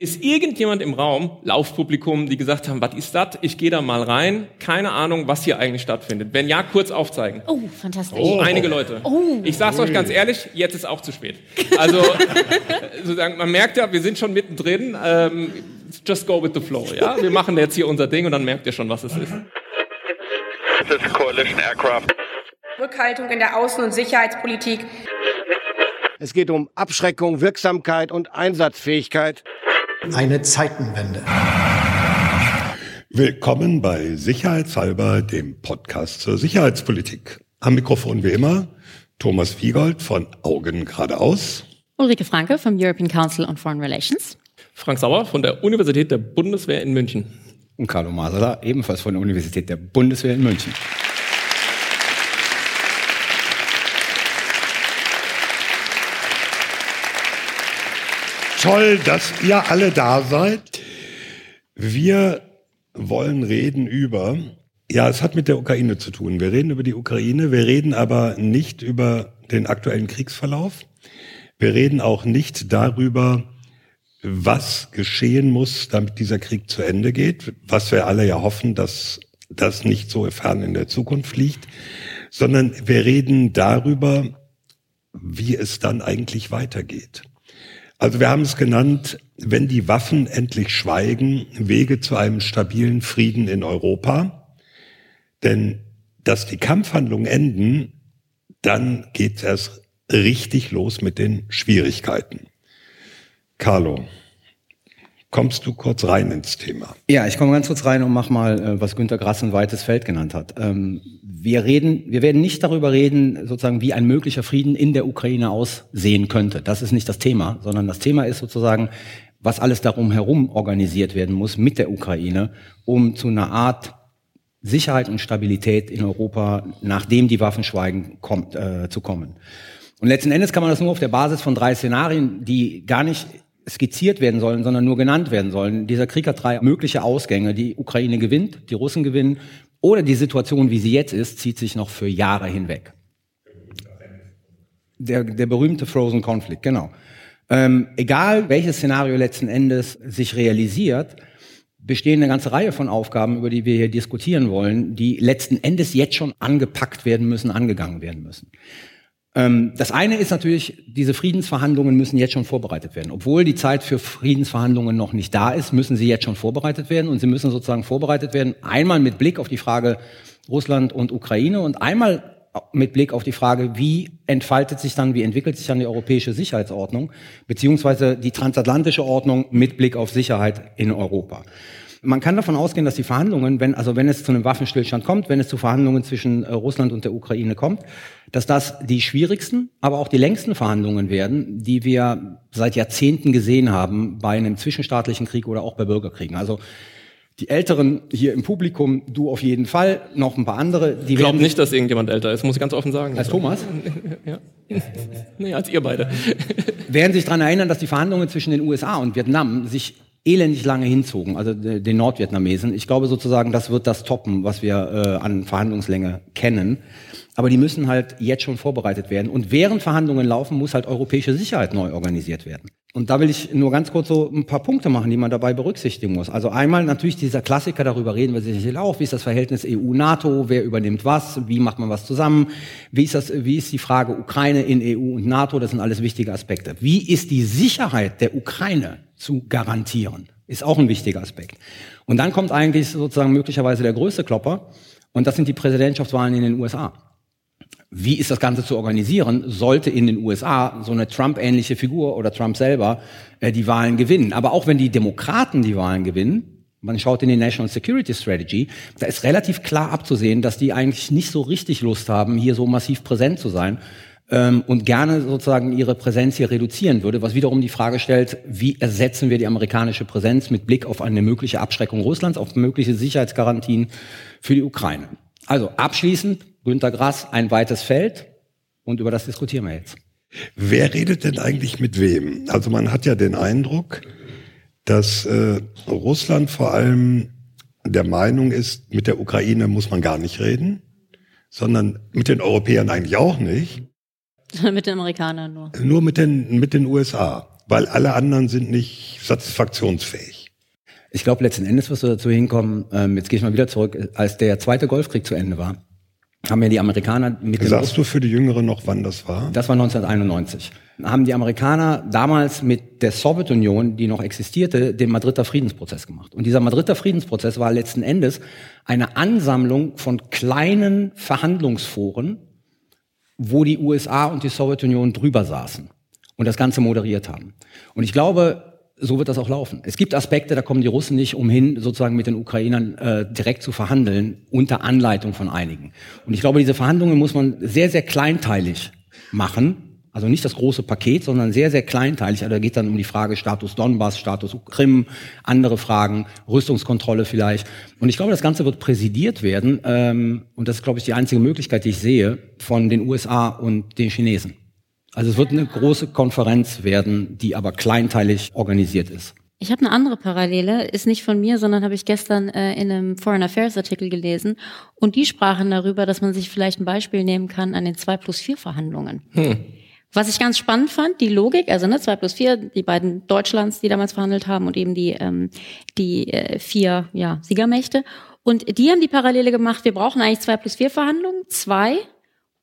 Ist irgendjemand im Raum, Laufpublikum, die gesagt haben, was ist das? Ich gehe da mal rein. Keine Ahnung, was hier eigentlich stattfindet. Wenn ja, kurz aufzeigen. Oh, fantastisch. Oh. Einige Leute. Oh. Ich sag's euch ganz ehrlich, jetzt ist auch zu spät. Also sozusagen, man merkt ja, wir sind schon mittendrin. Ähm, just go with the flow. Ja, wir machen jetzt hier unser Ding und dann merkt ihr schon, was es ist. This is coalition aircraft. Rückhaltung in der Außen- und Sicherheitspolitik. Es geht um Abschreckung, Wirksamkeit und Einsatzfähigkeit. Eine Zeitenwende. Willkommen bei Sicherheitshalber, dem Podcast zur Sicherheitspolitik. Am Mikrofon wie immer Thomas Wiegold von Augen geradeaus. Ulrike Franke vom European Council on Foreign Relations. Frank Sauer von der Universität der Bundeswehr in München. Und Carlo Masala, ebenfalls von der Universität der Bundeswehr in München. Toll, dass ihr alle da seid. Wir wollen reden über, ja, es hat mit der Ukraine zu tun. Wir reden über die Ukraine, wir reden aber nicht über den aktuellen Kriegsverlauf. Wir reden auch nicht darüber, was geschehen muss, damit dieser Krieg zu Ende geht, was wir alle ja hoffen, dass das nicht so fern in der Zukunft liegt, sondern wir reden darüber, wie es dann eigentlich weitergeht. Also wir haben es genannt, wenn die Waffen endlich schweigen, Wege zu einem stabilen Frieden in Europa. Denn dass die Kampfhandlungen enden, dann geht es erst richtig los mit den Schwierigkeiten. Carlo, kommst du kurz rein ins Thema? Ja, ich komme ganz kurz rein und mach mal, äh, was Günter Grass ein weites Feld genannt hat. Ähm, wir reden, wir werden nicht darüber reden, sozusagen, wie ein möglicher Frieden in der Ukraine aussehen könnte. Das ist nicht das Thema, sondern das Thema ist sozusagen, was alles darum herum organisiert werden muss mit der Ukraine, um zu einer Art Sicherheit und Stabilität in Europa, nachdem die Waffen schweigen, kommt, äh, zu kommen. Und letzten Endes kann man das nur auf der Basis von drei Szenarien, die gar nicht skizziert werden sollen, sondern nur genannt werden sollen. Dieser Krieg hat drei mögliche Ausgänge. Die Ukraine gewinnt, die Russen gewinnen oder die Situation, wie sie jetzt ist, zieht sich noch für Jahre hinweg. Der, der berühmte Frozen Conflict, genau. Ähm, egal welches Szenario letzten Endes sich realisiert, bestehen eine ganze Reihe von Aufgaben, über die wir hier diskutieren wollen, die letzten Endes jetzt schon angepackt werden müssen, angegangen werden müssen. Ähm, das eine ist natürlich, diese Friedensverhandlungen müssen jetzt schon vorbereitet werden. Obwohl die Zeit für Friedensverhandlungen noch nicht da ist, müssen sie jetzt schon vorbereitet werden und sie müssen sozusagen vorbereitet werden, einmal mit Blick auf die Frage Russland und Ukraine und einmal mit Blick auf die Frage, wie entfaltet sich dann, wie entwickelt sich dann die europäische Sicherheitsordnung, beziehungsweise die transatlantische Ordnung mit Blick auf Sicherheit in Europa. Man kann davon ausgehen, dass die Verhandlungen, wenn, also wenn es zu einem Waffenstillstand kommt, wenn es zu Verhandlungen zwischen äh, Russland und der Ukraine kommt, dass das die schwierigsten, aber auch die längsten Verhandlungen werden, die wir seit Jahrzehnten gesehen haben bei einem zwischenstaatlichen Krieg oder auch bei Bürgerkriegen. Also die Älteren hier im Publikum, du auf jeden Fall, noch ein paar andere. Die Ich glaube nicht, dass irgendjemand älter ist, muss ich ganz offen sagen. Als Thomas? ja. nee, als ihr beide. werden sich daran erinnern, dass die Verhandlungen zwischen den USA und Vietnam sich elendig lange hinzogen, also den Nordvietnamesen. Ich glaube sozusagen, das wird das toppen, was wir äh, an Verhandlungslänge kennen. Aber die müssen halt jetzt schon vorbereitet werden. Und während Verhandlungen laufen, muss halt europäische Sicherheit neu organisiert werden. Und da will ich nur ganz kurz so ein paar Punkte machen, die man dabei berücksichtigen muss. Also einmal natürlich dieser Klassiker, darüber reden wir sicherlich auch, wie ist das Verhältnis EU-NATO, wer übernimmt was, wie macht man was zusammen, wie ist, das, wie ist die Frage Ukraine in EU und NATO, das sind alles wichtige Aspekte. Wie ist die Sicherheit der Ukraine zu garantieren, ist auch ein wichtiger Aspekt. Und dann kommt eigentlich sozusagen möglicherweise der größte Klopper, und das sind die Präsidentschaftswahlen in den USA. Wie ist das Ganze zu organisieren? Sollte in den USA so eine Trump-ähnliche Figur oder Trump selber äh, die Wahlen gewinnen? Aber auch wenn die Demokraten die Wahlen gewinnen, man schaut in die National Security Strategy, da ist relativ klar abzusehen, dass die eigentlich nicht so richtig Lust haben, hier so massiv präsent zu sein ähm, und gerne sozusagen ihre Präsenz hier reduzieren würde, was wiederum die Frage stellt, wie ersetzen wir die amerikanische Präsenz mit Blick auf eine mögliche Abschreckung Russlands, auf mögliche Sicherheitsgarantien für die Ukraine. Also abschließend, Günter Grass, ein weites Feld und über das diskutieren wir jetzt. Wer redet denn eigentlich mit wem? Also man hat ja den Eindruck, dass äh, Russland vor allem der Meinung ist, mit der Ukraine muss man gar nicht reden, sondern mit den Europäern eigentlich auch nicht. mit den Amerikanern nur. Nur mit den, mit den USA. weil alle anderen sind nicht satisfaktionsfähig. Ich glaube, letzten Endes wirst du dazu hinkommen, ähm, jetzt gehe ich mal wieder zurück, als der zweite Golfkrieg zu Ende war, haben ja die Amerikaner mit Sagst du für die Jüngeren noch, wann das war? Das war 1991. Haben die Amerikaner damals mit der Sowjetunion, die noch existierte, den Madrider Friedensprozess gemacht. Und dieser Madrider Friedensprozess war letzten Endes eine Ansammlung von kleinen Verhandlungsforen, wo die USA und die Sowjetunion drüber saßen und das Ganze moderiert haben. Und ich glaube, so wird das auch laufen. Es gibt Aspekte, da kommen die Russen nicht umhin, sozusagen mit den Ukrainern äh, direkt zu verhandeln, unter Anleitung von einigen. Und ich glaube, diese Verhandlungen muss man sehr, sehr kleinteilig machen. Also nicht das große Paket, sondern sehr, sehr kleinteilig. Also da geht dann um die Frage Status Donbass, Status Krim, andere Fragen, Rüstungskontrolle vielleicht. Und ich glaube, das Ganze wird präsidiert werden. Ähm, und das ist, glaube ich, die einzige Möglichkeit, die ich sehe, von den USA und den Chinesen. Also es wird eine große Konferenz werden, die aber kleinteilig organisiert ist. Ich habe eine andere Parallele, ist nicht von mir, sondern habe ich gestern äh, in einem Foreign Affairs Artikel gelesen. Und die sprachen darüber, dass man sich vielleicht ein Beispiel nehmen kann an den 2 plus 4 Verhandlungen. Hm. Was ich ganz spannend fand, die Logik, also ne, 2 plus 4, die beiden Deutschlands, die damals verhandelt haben und eben die, ähm, die äh, vier ja, Siegermächte. Und die haben die Parallele gemacht, wir brauchen eigentlich 2 plus 4 Verhandlungen, zwei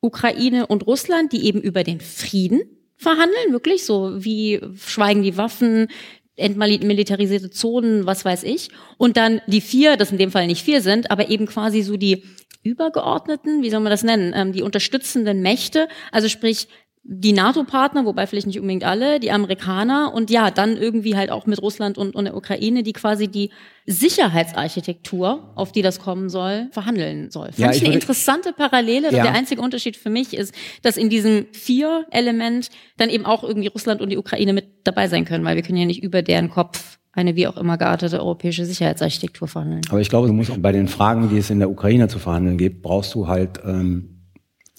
Ukraine und Russland, die eben über den Frieden verhandeln, wirklich so wie schweigen die Waffen, entmilitarisierte Zonen, was weiß ich. Und dann die vier, das in dem Fall nicht vier sind, aber eben quasi so die übergeordneten, wie soll man das nennen, ähm, die unterstützenden Mächte, also sprich die NATO-Partner, wobei vielleicht nicht unbedingt alle, die Amerikaner und ja, dann irgendwie halt auch mit Russland und, und der Ukraine, die quasi die Sicherheitsarchitektur, auf die das kommen soll, verhandeln soll. Fand Ja, ich ich eine interessante Parallele. Ja. Der einzige Unterschied für mich ist, dass in diesem vier Element dann eben auch irgendwie Russland und die Ukraine mit dabei sein können, weil wir können ja nicht über deren Kopf eine wie auch immer geartete europäische Sicherheitsarchitektur verhandeln. Aber ich glaube, du musst auch bei den Fragen, die es in der Ukraine zu verhandeln gibt, brauchst du halt ähm,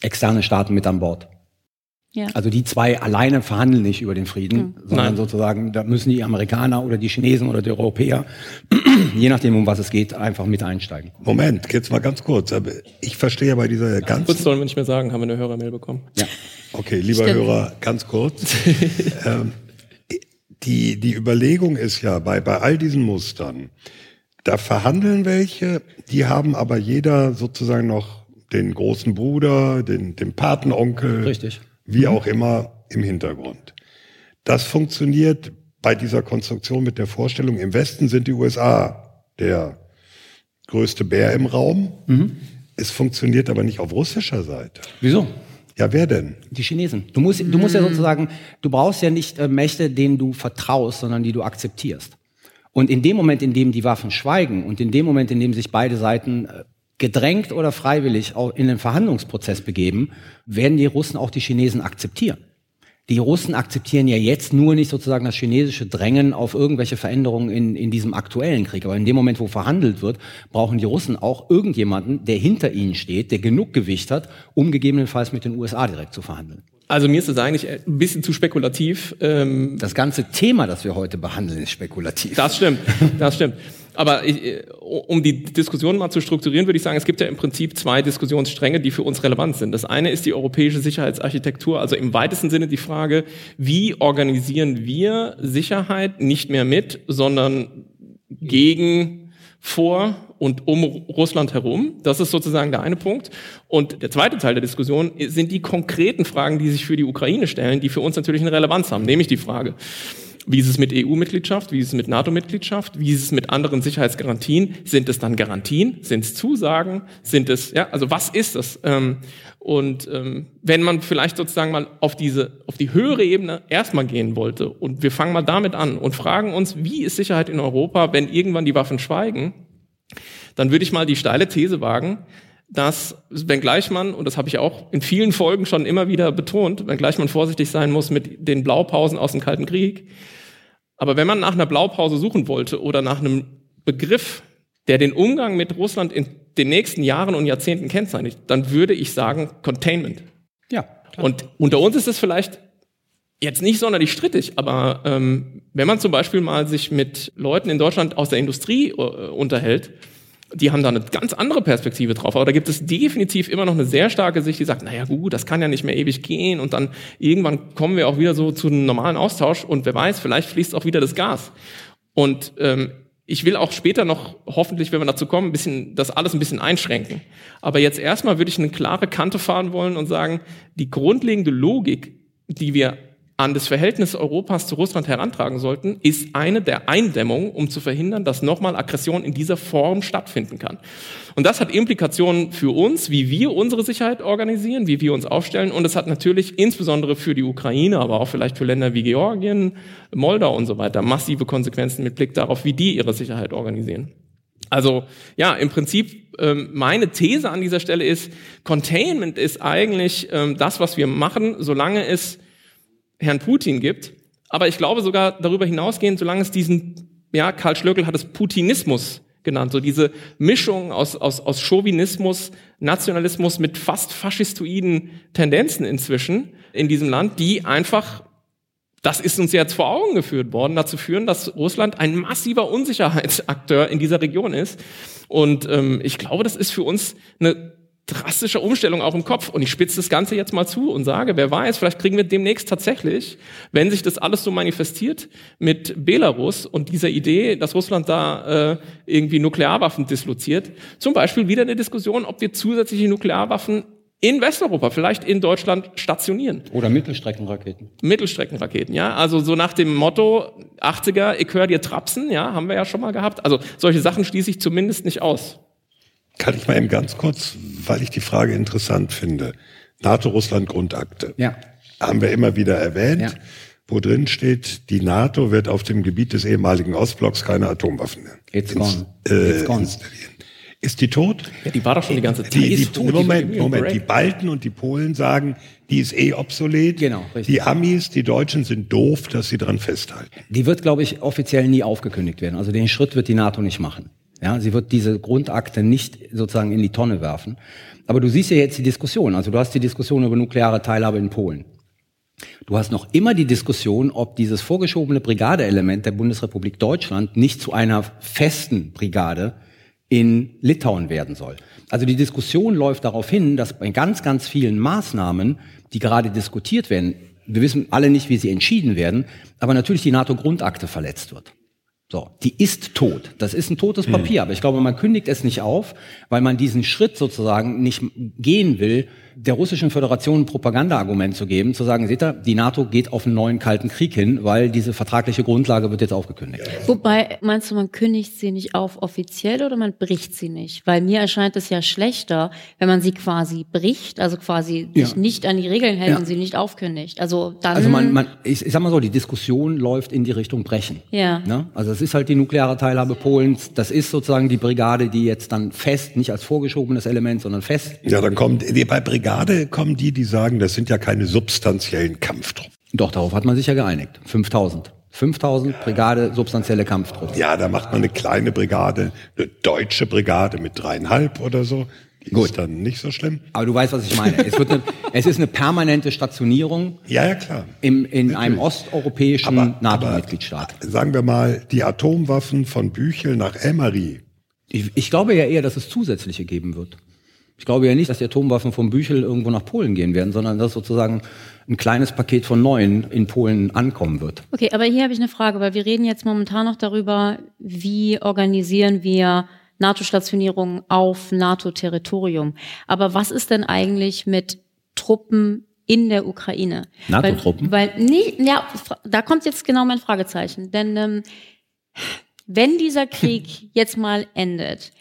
externe Staaten mit an Bord. Ja. Also die zwei alleine verhandeln nicht über den Frieden, sondern Nein. sozusagen, da müssen die Amerikaner oder die Chinesen oder die Europäer, je nachdem, um was es geht, einfach mit einsteigen. Moment, jetzt mal ganz kurz. Aber ich verstehe ja bei dieser Kurz ganzen. sollen wir nicht mehr sagen, haben wir eine Hörermail bekommen. Ja. Okay, lieber Stimmt. Hörer, ganz kurz. ähm, die, die Überlegung ist ja, bei, bei all diesen Mustern, da verhandeln welche, die haben aber jeder sozusagen noch den großen Bruder, den, den Patenonkel, Richtig. Wie auch immer im Hintergrund. Das funktioniert bei dieser Konstruktion mit der Vorstellung, im Westen sind die USA der größte Bär im Raum. Es funktioniert aber nicht auf russischer Seite. Wieso? Ja, wer denn? Die Chinesen. Du musst, du musst ja sozusagen, du brauchst ja nicht äh, Mächte, denen du vertraust, sondern die du akzeptierst. Und in dem Moment, in dem die Waffen schweigen und in dem Moment, in dem sich beide Seiten äh, gedrängt oder freiwillig auch in den Verhandlungsprozess begeben, werden die Russen auch die Chinesen akzeptieren. Die Russen akzeptieren ja jetzt nur nicht sozusagen das chinesische Drängen auf irgendwelche Veränderungen in, in diesem aktuellen Krieg. Aber in dem Moment, wo verhandelt wird, brauchen die Russen auch irgendjemanden, der hinter ihnen steht, der genug Gewicht hat, um gegebenenfalls mit den USA direkt zu verhandeln. Also mir ist es eigentlich ein bisschen zu spekulativ. Ähm, Das ganze Thema, das wir heute behandeln, ist spekulativ. Das stimmt, das stimmt. Aber ich, äh, um die Diskussion mal zu strukturieren, würde ich sagen, es gibt ja im Prinzip zwei Diskussionsstränge, die für uns relevant sind. Das eine ist die europäische Sicherheitsarchitektur, also im weitesten Sinne die Frage, wie organisieren wir Sicherheit nicht mehr mit, sondern gegen, vor und um Russland herum. Das ist sozusagen der eine Punkt. Und der zweite Teil der Diskussion sind die konkreten Fragen, die sich für die Ukraine stellen, die für uns natürlich eine Relevanz haben. Nämlich die Frage, wie ist es mit EU-Mitgliedschaft? Wie ist es mit NATO-Mitgliedschaft? Wie ist es mit anderen Sicherheitsgarantien? Sind es dann Garantien? Sind es Zusagen? Sind es, ja, also was ist das? Ähm, und ähm, wenn man vielleicht sozusagen mal auf diese, auf die höhere Ebene erstmal gehen wollte und wir fangen mal damit an und fragen uns, wie ist Sicherheit in Europa, wenn irgendwann die Waffen schweigen? Dann würde ich mal die steile These wagen, dass, wenngleich man, und das habe ich auch in vielen Folgen schon immer wieder betont, wenngleich man vorsichtig sein muss mit den Blaupausen aus dem Kalten Krieg, aber wenn man nach einer Blaupause suchen wollte oder nach einem Begriff, der den Umgang mit Russland in den nächsten Jahren und Jahrzehnten kennzeichnet, dann würde ich sagen Containment. Ja. Und unter uns ist es vielleicht jetzt nicht sonderlich strittig, aber ähm, wenn man zum Beispiel mal sich mit Leuten in Deutschland aus der Industrie äh, unterhält, die haben da eine ganz andere Perspektive drauf. Aber da gibt es definitiv immer noch eine sehr starke Sicht, die sagt, naja gut, das kann ja nicht mehr ewig gehen und dann irgendwann kommen wir auch wieder so zu einem normalen Austausch und wer weiß, vielleicht fließt auch wieder das Gas. Und ähm, ich will auch später noch, hoffentlich, wenn wir dazu kommen, ein bisschen, das alles ein bisschen einschränken. Aber jetzt erstmal würde ich eine klare Kante fahren wollen und sagen, die grundlegende Logik, die wir an das Verhältnis Europas zu Russland herantragen sollten, ist eine der Eindämmungen, um zu verhindern, dass nochmal Aggression in dieser Form stattfinden kann. Und das hat Implikationen für uns, wie wir unsere Sicherheit organisieren, wie wir uns aufstellen. Und es hat natürlich insbesondere für die Ukraine, aber auch vielleicht für Länder wie Georgien, Moldau und so weiter massive Konsequenzen mit Blick darauf, wie die ihre Sicherheit organisieren. Also ja, im Prinzip ähm, meine These an dieser Stelle ist, Containment ist eigentlich ähm, das, was wir machen, solange es Herrn Putin gibt. Aber ich glaube sogar darüber hinausgehend, solange es diesen, ja, Karl Schlögel hat es Putinismus genannt, so diese Mischung aus, aus, aus Chauvinismus, Nationalismus mit fast faschistoiden Tendenzen inzwischen in diesem Land, die einfach, das ist uns jetzt vor Augen geführt worden, dazu führen, dass Russland ein massiver Unsicherheitsakteur in dieser Region ist. Und ähm, ich glaube, das ist für uns eine drastische Umstellung auch im Kopf. Und ich spitze das Ganze jetzt mal zu und sage, wer weiß, vielleicht kriegen wir demnächst tatsächlich, wenn sich das alles so manifestiert mit Belarus und dieser Idee, dass Russland da äh, irgendwie Nuklearwaffen disloziert, zum Beispiel wieder eine Diskussion, ob wir zusätzliche Nuklearwaffen in Westeuropa, vielleicht in Deutschland stationieren. Oder Mittelstreckenraketen. Mittelstreckenraketen, ja. Also so nach dem Motto 80er, ich höre dir trapsen, ja, haben wir ja schon mal gehabt. Also solche Sachen schließe ich zumindest nicht aus. Kann ich mal eben ganz kurz, weil ich die Frage interessant finde. NATO-Russland-Grundakte. Ja. Haben wir immer wieder erwähnt. Ja. Wo drin steht, die NATO wird auf dem Gebiet des ehemaligen Ostblocks keine Atomwaffen mehr It's gone. äh, It's gone. Ist die tot? Ja, die war doch schon die ganze Zeit. Die, die, ist tot, Moment, die- Moment. Die Balten und die Polen sagen, die ist eh obsolet. Genau, richtig. Die Amis, die Deutschen sind doof, dass sie dran festhalten. Die wird, glaube ich, offiziell nie aufgekündigt werden. Also den Schritt wird die NATO nicht machen. Ja, sie wird diese Grundakte nicht sozusagen in die Tonne werfen. Aber du siehst ja jetzt die Diskussion. Also du hast die Diskussion über nukleare Teilhabe in Polen. Du hast noch immer die Diskussion, ob dieses vorgeschobene Brigadeelement der Bundesrepublik Deutschland nicht zu einer festen Brigade in Litauen werden soll. Also die Diskussion läuft darauf hin, dass bei ganz, ganz vielen Maßnahmen, die gerade diskutiert werden, wir wissen alle nicht, wie sie entschieden werden, aber natürlich die NATO-Grundakte verletzt wird. So, die ist tot. Das ist ein totes Papier, aber ich glaube, man kündigt es nicht auf, weil man diesen Schritt sozusagen nicht gehen will, der russischen Föderation ein Propagandaargument zu geben, zu sagen, seht ihr, die NATO geht auf einen neuen kalten Krieg hin, weil diese vertragliche Grundlage wird jetzt aufgekündigt. Wobei, meinst du, man kündigt sie nicht auf offiziell oder man bricht sie nicht? Weil mir erscheint es ja schlechter, wenn man sie quasi bricht, also quasi Ja. sich nicht an die Regeln hält Ja. und sie nicht aufkündigt. Also dann. Also man, man ich, ich sag mal so, die Diskussion läuft in die Richtung Brechen. Ja. Ne? Also es ist halt die nukleare Teilhabe Polens, das ist sozusagen die Brigade, die jetzt dann fest, nicht als vorgeschobenes Element, sondern fest. Ja, dann die- bei Brigade kommen die, die sagen, das sind ja keine substanziellen Kampftruppen. Doch, darauf hat man sich ja geeinigt. 5000. 5000 Brigade substanzielle Kampftruppen. Ja, da macht man eine kleine Brigade, eine deutsche Brigade mit dreieinhalb oder so. Die Gut. ist dann nicht so schlimm. Aber du weißt, was ich meine. Es, wird eine, es ist eine permanente Stationierung Ja, ja, klar. im, in einem osteuropäischen NATO-Mitgliedstaat. Sagen wir mal, die Atomwaffen von Büchel nach Elmari. Ich, ich glaube ja eher, dass es zusätzliche geben wird. Ich glaube ja nicht, dass die Atomwaffen vom Büchel irgendwo nach Polen gehen werden, sondern dass sozusagen ein kleines Paket von neuen in Polen ankommen wird. Okay, aber hier habe ich eine Frage, weil wir reden jetzt momentan noch darüber, wie organisieren wir NATO-Stationierungen auf NATO-Territorium. Aber was ist denn eigentlich mit Truppen in der Ukraine? NATO-Truppen? Weil, weil nee, ja, da kommt jetzt genau mein Fragezeichen. Denn ähm, wenn dieser Krieg jetzt mal endet,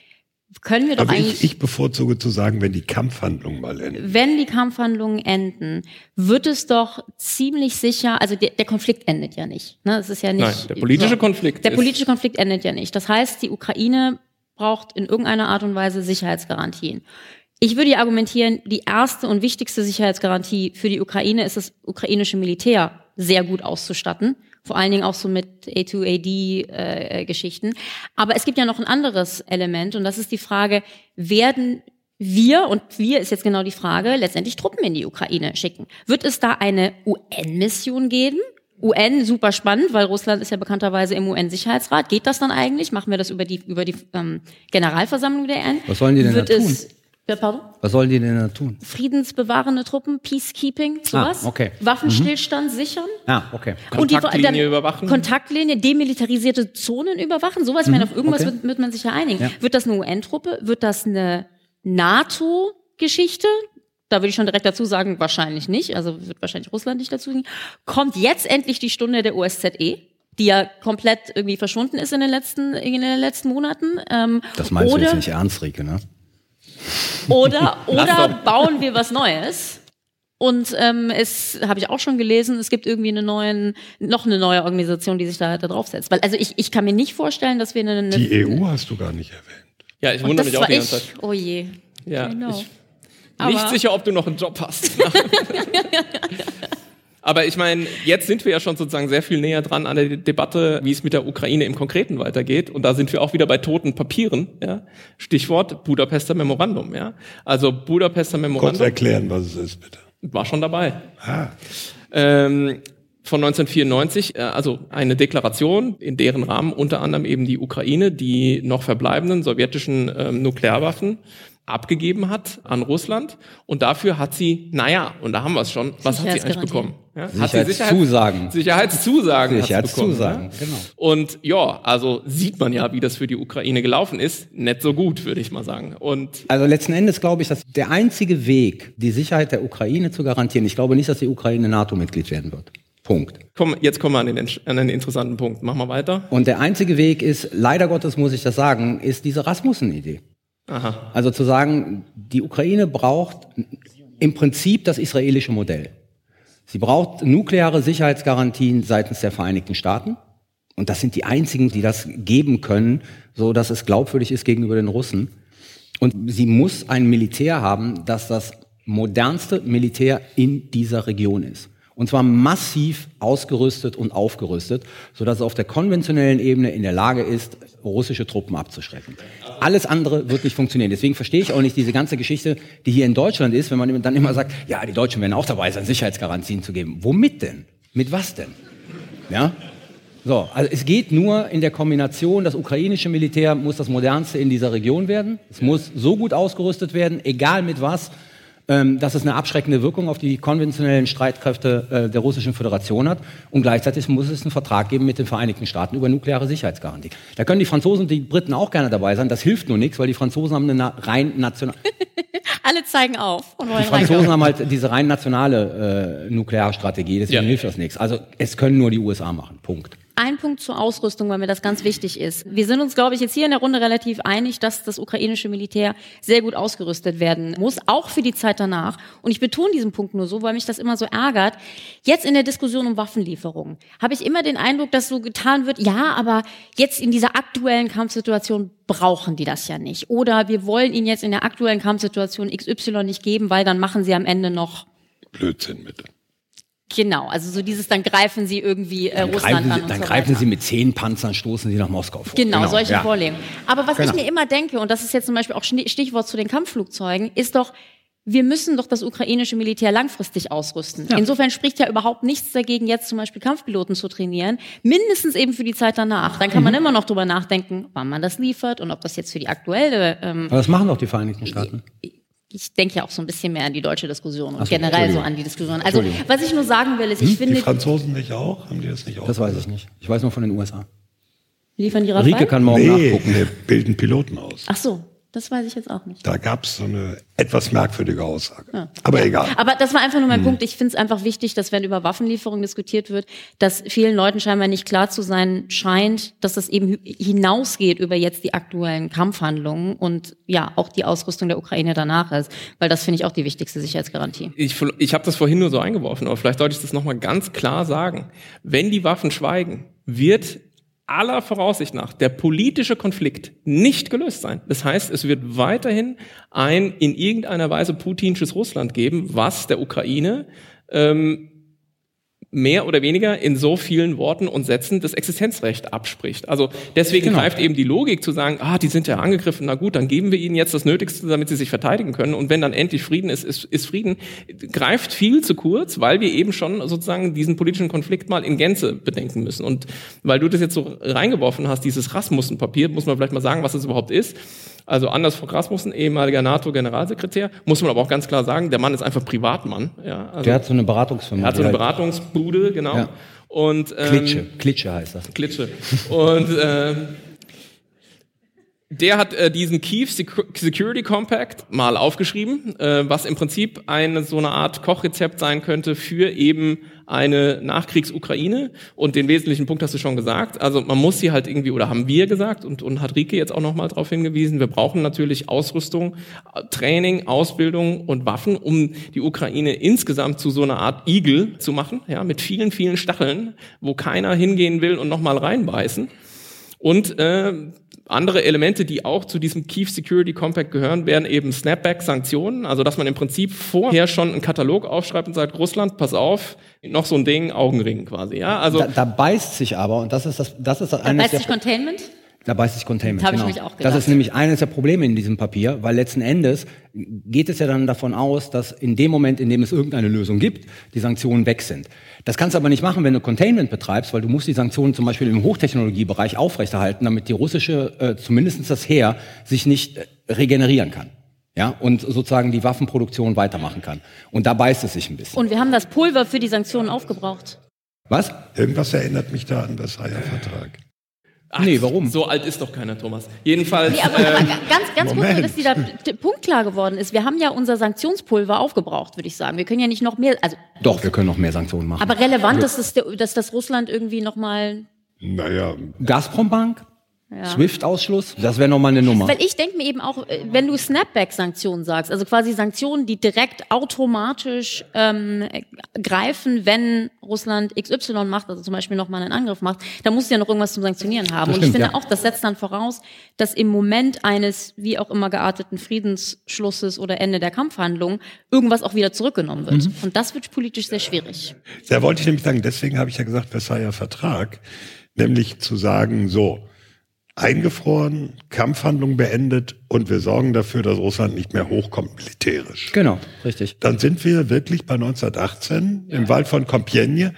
können wir doch Aber eigentlich ich, ich bevorzuge zu sagen, wenn die Kampfhandlung mal endet. wenn die Kampfhandlungen enden, wird es doch ziemlich sicher, also der, der Konflikt endet ja nicht. Ne? Es ist ja nicht. Nein, der politische Konflikt Der ist- politische Konflikt endet ja nicht. Das heißt, die Ukraine braucht in irgendeiner Art und Weise Sicherheitsgarantien. Ich würde ja argumentieren, die erste und wichtigste Sicherheitsgarantie für die Ukraine ist das ukrainische Militär sehr gut auszustatten. Vor allen Dingen auch so mit A2AD-Geschichten. Aber es gibt ja noch ein anderes Element und das ist die Frage, werden wir, und wir ist jetzt genau die Frage, letztendlich Truppen in die Ukraine schicken? Wird es da eine UN-Mission geben? UN super spannend, weil Russland ist ja bekannterweise im UN-Sicherheitsrat. Geht das dann eigentlich? Machen wir das über die über die ähm, Generalversammlung der UN? Was sollen die denn Wird da tun? es, ja, pardon? Was sollen die denn da tun? Friedensbewahrende Truppen, Peacekeeping, sowas. Ah, okay. Waffenstillstand sichern. Ah, okay. Kontaktlinie überwachen. Kontaktlinie, demilitarisierte Zonen überwachen, sowas. Ich meine, auf irgendwas Mhm. okay. wird, wird man sich ja einigen. Ja. Wird das eine UN-Truppe? Wird das eine NATO-Geschichte? Da würde ich schon direkt dazu sagen, wahrscheinlich nicht. Also wird wahrscheinlich Russland nicht dazu gehen. Kommt jetzt endlich die Stunde der OSZE? die ja komplett irgendwie verschwunden ist in den letzten, in den letzten Monaten. Ähm, Das meinst oder, du jetzt nicht ernst, Rieke, ne? Oder, oder bauen wir was Neues? Und ähm, es habe ich auch schon gelesen, es gibt irgendwie eine neuen, noch eine neue Organisation, die sich da, da draufsetzt. Weil also ich, ich kann mir nicht vorstellen, dass wir eine, eine Die EU hast du gar nicht erwähnt. Ja, ich und wundere mich auch die ganze. Zeit. Oh je. Ja, know. ich, Aber- nicht sicher, ob du noch einen Job hast. Aber ich meine, jetzt sind wir ja schon sozusagen sehr viel näher dran an der Debatte, wie es mit der Ukraine im Konkreten weitergeht. Und da sind wir auch wieder bei toten Papieren. Ja? Stichwort Budapester Memorandum. Ja? Also Budapester Kurz Memorandum erklären, was es ist, bitte. war schon dabei. Ah, ähm, von 1994, äh, also eine Deklaration, in deren Rahmen unter anderem eben die Ukraine die noch verbleibenden sowjetischen ähm, Nuklearwaffen abgegeben hat an Russland und dafür hat sie, naja, und da haben wir es schon, was hat sie eigentlich bekommen? Ja? Hat sie Sicherheitszusagen. Sicherheitszusagen. sie Sicherheitszusagen, bekommen, ja? genau. Und ja, also sieht man ja, wie das für die Ukraine gelaufen ist. Nicht so gut, würde ich mal sagen. Und Also letzten Endes glaube ich, dass der einzige Weg, die Sicherheit der Ukraine zu garantieren, ich glaube nicht, dass die Ukraine NATO-Mitglied werden wird. Punkt. komm, jetzt kommen wir an den, an den interessanten Punkt. Machen wir weiter. Und der einzige Weg ist, leider Gottes muss ich das sagen, ist diese Rasmussen-Idee. Aha. Also zu sagen, die Ukraine braucht im Prinzip das israelische Modell. Sie braucht nukleare Sicherheitsgarantien seitens der Vereinigten Staaten. Und das sind die einzigen, die das geben können, so dass es glaubwürdig ist gegenüber den Russen. Und sie muss ein Militär haben, das das modernste Militär in dieser Region ist. Und zwar massiv ausgerüstet und aufgerüstet, sodass es auf der konventionellen Ebene in der Lage ist, russische Truppen abzuschrecken. Alles andere wird nicht funktionieren. Deswegen verstehe ich auch nicht diese ganze Geschichte, die hier in Deutschland ist, wenn man dann immer sagt, ja, die Deutschen werden auch dabei sein, Sicherheitsgarantien zu geben. Womit denn? Mit was denn? Ja? So, also es geht nur in der Kombination, das ukrainische Militär muss das modernste in dieser Region werden. Es muss so gut ausgerüstet werden, egal mit was, dass es eine abschreckende Wirkung auf die konventionellen Streitkräfte äh, der Russischen Föderation hat. Und gleichzeitig muss es einen Vertrag geben mit den Vereinigten Staaten über nukleare Sicherheitsgarantie. Da können die Franzosen und die Briten auch gerne dabei sein. Das hilft nur nichts, weil die Franzosen haben eine na rein national Alle zeigen auf und wollen die Franzosen haben halt diese rein nationale äh, Nuklearstrategie, deswegen Ja. hilft das nichts. Also es können nur die USA machen. Punkt. Ein Punkt zur Ausrüstung, weil mir das ganz wichtig ist. Wir sind uns, glaube ich, jetzt hier in der Runde relativ einig, dass das ukrainische Militär sehr gut ausgerüstet werden muss, auch für die Zeit danach. Und ich betone diesen Punkt nur so, weil mich das immer so ärgert. Jetzt in der Diskussion um Waffenlieferungen habe ich immer den Eindruck, dass so getan wird, ja, aber jetzt in dieser aktuellen Kampfsituation brauchen die das ja nicht. Oder wir wollen ihnen jetzt in der aktuellen Kampfsituation XY nicht geben, weil dann machen sie am Ende noch Blödsinn, bitte. Genau, also so dieses, dann greifen sie irgendwie äh, Russland greifen, an sie, und dann so greifen weiter. sie mit zehn Panzern, stoßen sie nach Moskau vor. Genau, solche ja. Vorlegungen. Aber was Genau. ich mir immer denke, und das ist jetzt zum Beispiel auch Stichwort zu den Kampfflugzeugen, ist doch, wir müssen doch das ukrainische Militär langfristig ausrüsten. Insofern spricht ja überhaupt nichts dagegen, jetzt zum Beispiel Kampfpiloten zu trainieren, mindestens eben für die Zeit danach. Dann Mhm. kann man immer noch drüber nachdenken, wann man das liefert und ob das jetzt für die aktuelle ähm, Aber das machen doch die Vereinigten Staaten. Ich denke ja auch so ein bisschen mehr an die deutsche Diskussion und so, generell so an die Diskussion. Also was ich nur sagen will, ist, ich Die finde, Franzosen nicht auch? Haben die das nicht auch? Das weiß ich nicht. Ich weiß nur von den USA. liefern die Rieke Rafale? kann morgen nee, nachgucken. wir bilden Piloten aus. Ach so, das weiß ich jetzt auch nicht. Da gab es so eine etwas merkwürdige Aussage. Aber egal. Aber das war einfach nur mein Hm. Punkt. Ich finde es einfach wichtig, dass wenn über Waffenlieferungen diskutiert wird, dass vielen Leuten scheinbar nicht klar zu sein scheint, dass das eben hinausgeht über jetzt die aktuellen Kampfhandlungen und ja, auch die Ausrüstung der Ukraine danach ist. Weil das finde ich auch die wichtigste Sicherheitsgarantie. Ich, ich habe das vorhin nur so eingeworfen, aber vielleicht sollte ich das nochmal ganz klar sagen. Wenn die Waffen schweigen, wird aller Voraussicht nach der politische Konflikt nicht gelöst sein. Das heißt, es wird weiterhin ein in irgendeiner Weise putinsches Russland geben, was der Ukraine ähm, mehr oder weniger in so vielen Worten und Sätzen das Existenzrecht abspricht. Also deswegen Genau. greift eben die Logik zu sagen, ah, die sind ja angegriffen, na gut, dann geben wir ihnen jetzt das Nötigste, damit sie sich verteidigen können. Und wenn dann endlich Frieden ist, ist, ist Frieden, greift viel zu kurz, weil wir eben schon sozusagen diesen politischen Konflikt mal in Gänze bedenken müssen. Und weil du das jetzt so reingeworfen hast, dieses Rasmussen-Papier, muss man vielleicht mal sagen, was es überhaupt ist. Also Anders Fogh Rasmussen, ehemaliger NATO-Generalsekretär, muss man aber auch ganz klar sagen, der Mann ist einfach Privatmann. Ja, also Der hat so eine Beratungsfirma. er hat so eine Beratungsbude, genau. Ja. Und, ähm, Klitsche. Klitsche heißt das. Klitsche. Und ähm, der hat äh, diesen Kiev Secu- Security Compact mal aufgeschrieben, äh, was im Prinzip eine so eine Art Kochrezept sein könnte für eben eine Nachkriegs-Ukraine. Und den wesentlichen Punkt hast du schon gesagt. Also man muss hier halt irgendwie, oder haben wir gesagt, und, und hat Rike jetzt auch nochmal darauf hingewiesen, wir brauchen natürlich Ausrüstung, Training, Ausbildung und Waffen, um die Ukraine insgesamt zu so einer Art Igel zu machen, ja, mit vielen, vielen Stacheln, wo keiner hingehen will und nochmal reinbeißen. Und äh, andere Elemente, die auch zu diesem Kiev Security Compact gehören, wären eben Snapback-Sanktionen. Also dass man im Prinzip vorher schon einen Katalog aufschreibt und sagt, Russland, pass auf, noch so ein Ding, Augenring quasi. Ja, also Da, da beißt sich aber, und das ist das, das ist Da eines beißt der sich Containment? Da beißt sich Containment. Ich genau. mich auch Das ist nämlich eines der Probleme in diesem Papier, weil letzten Endes geht es ja dann davon aus, dass in dem Moment, in dem es irgendeine Lösung gibt, die Sanktionen weg sind. Das kannst du aber nicht machen, wenn du Containment betreibst, weil du musst die Sanktionen zum Beispiel im Hochtechnologiebereich aufrechterhalten, damit die russische, äh, zumindest das Heer, sich nicht äh, regenerieren kann. Ja, und sozusagen die Waffenproduktion weitermachen kann. Und da beißt es sich ein bisschen. Und wir haben das Pulver für die Sanktionen aufgebraucht. Was? Irgendwas erinnert mich da an Versailler Vertrag. Ach, Nee, warum? So alt ist doch keiner, Thomas. Jedenfalls. Nee, aber ähm, ganz, ganz kurz, Moment. dass dieser Punkt klar geworden ist. Wir haben ja unser Sanktionspulver aufgebraucht, würde ich sagen. Wir können ja nicht noch mehr, also, Doch, wir können noch mehr Sanktionen machen. aber relevant ist, dass, der- dass das Russland irgendwie nochmal, Naja, Gazprom-Bank, ja. SWIFT-Ausschluss, das wäre nochmal eine Nummer. Weil ich denke mir eben auch, äh, wenn du Snapback-Sanktionen sagst, also quasi Sanktionen, die direkt automatisch ähm, äh, greifen, wenn Russland XY macht, also zum Beispiel nochmal einen Angriff macht, da musst du ja noch irgendwas zum Sanktionieren haben. Das Und ich finde ja. auch, das setzt dann voraus, dass im Moment eines wie auch immer gearteten Friedensschlusses oder Ende der Kampfhandlungen irgendwas auch wieder zurückgenommen wird. Mhm. Und das wird politisch sehr schwierig. Da wollte ich nämlich sagen, deswegen habe ich ja gesagt, Versailler Vertrag, nämlich zu sagen, so, eingefroren, Kampfhandlung beendet und wir sorgen dafür, dass Russland nicht mehr hochkommt militärisch. Genau, richtig. Dann sind wir wirklich bei 1918 im Wald von Compiègne.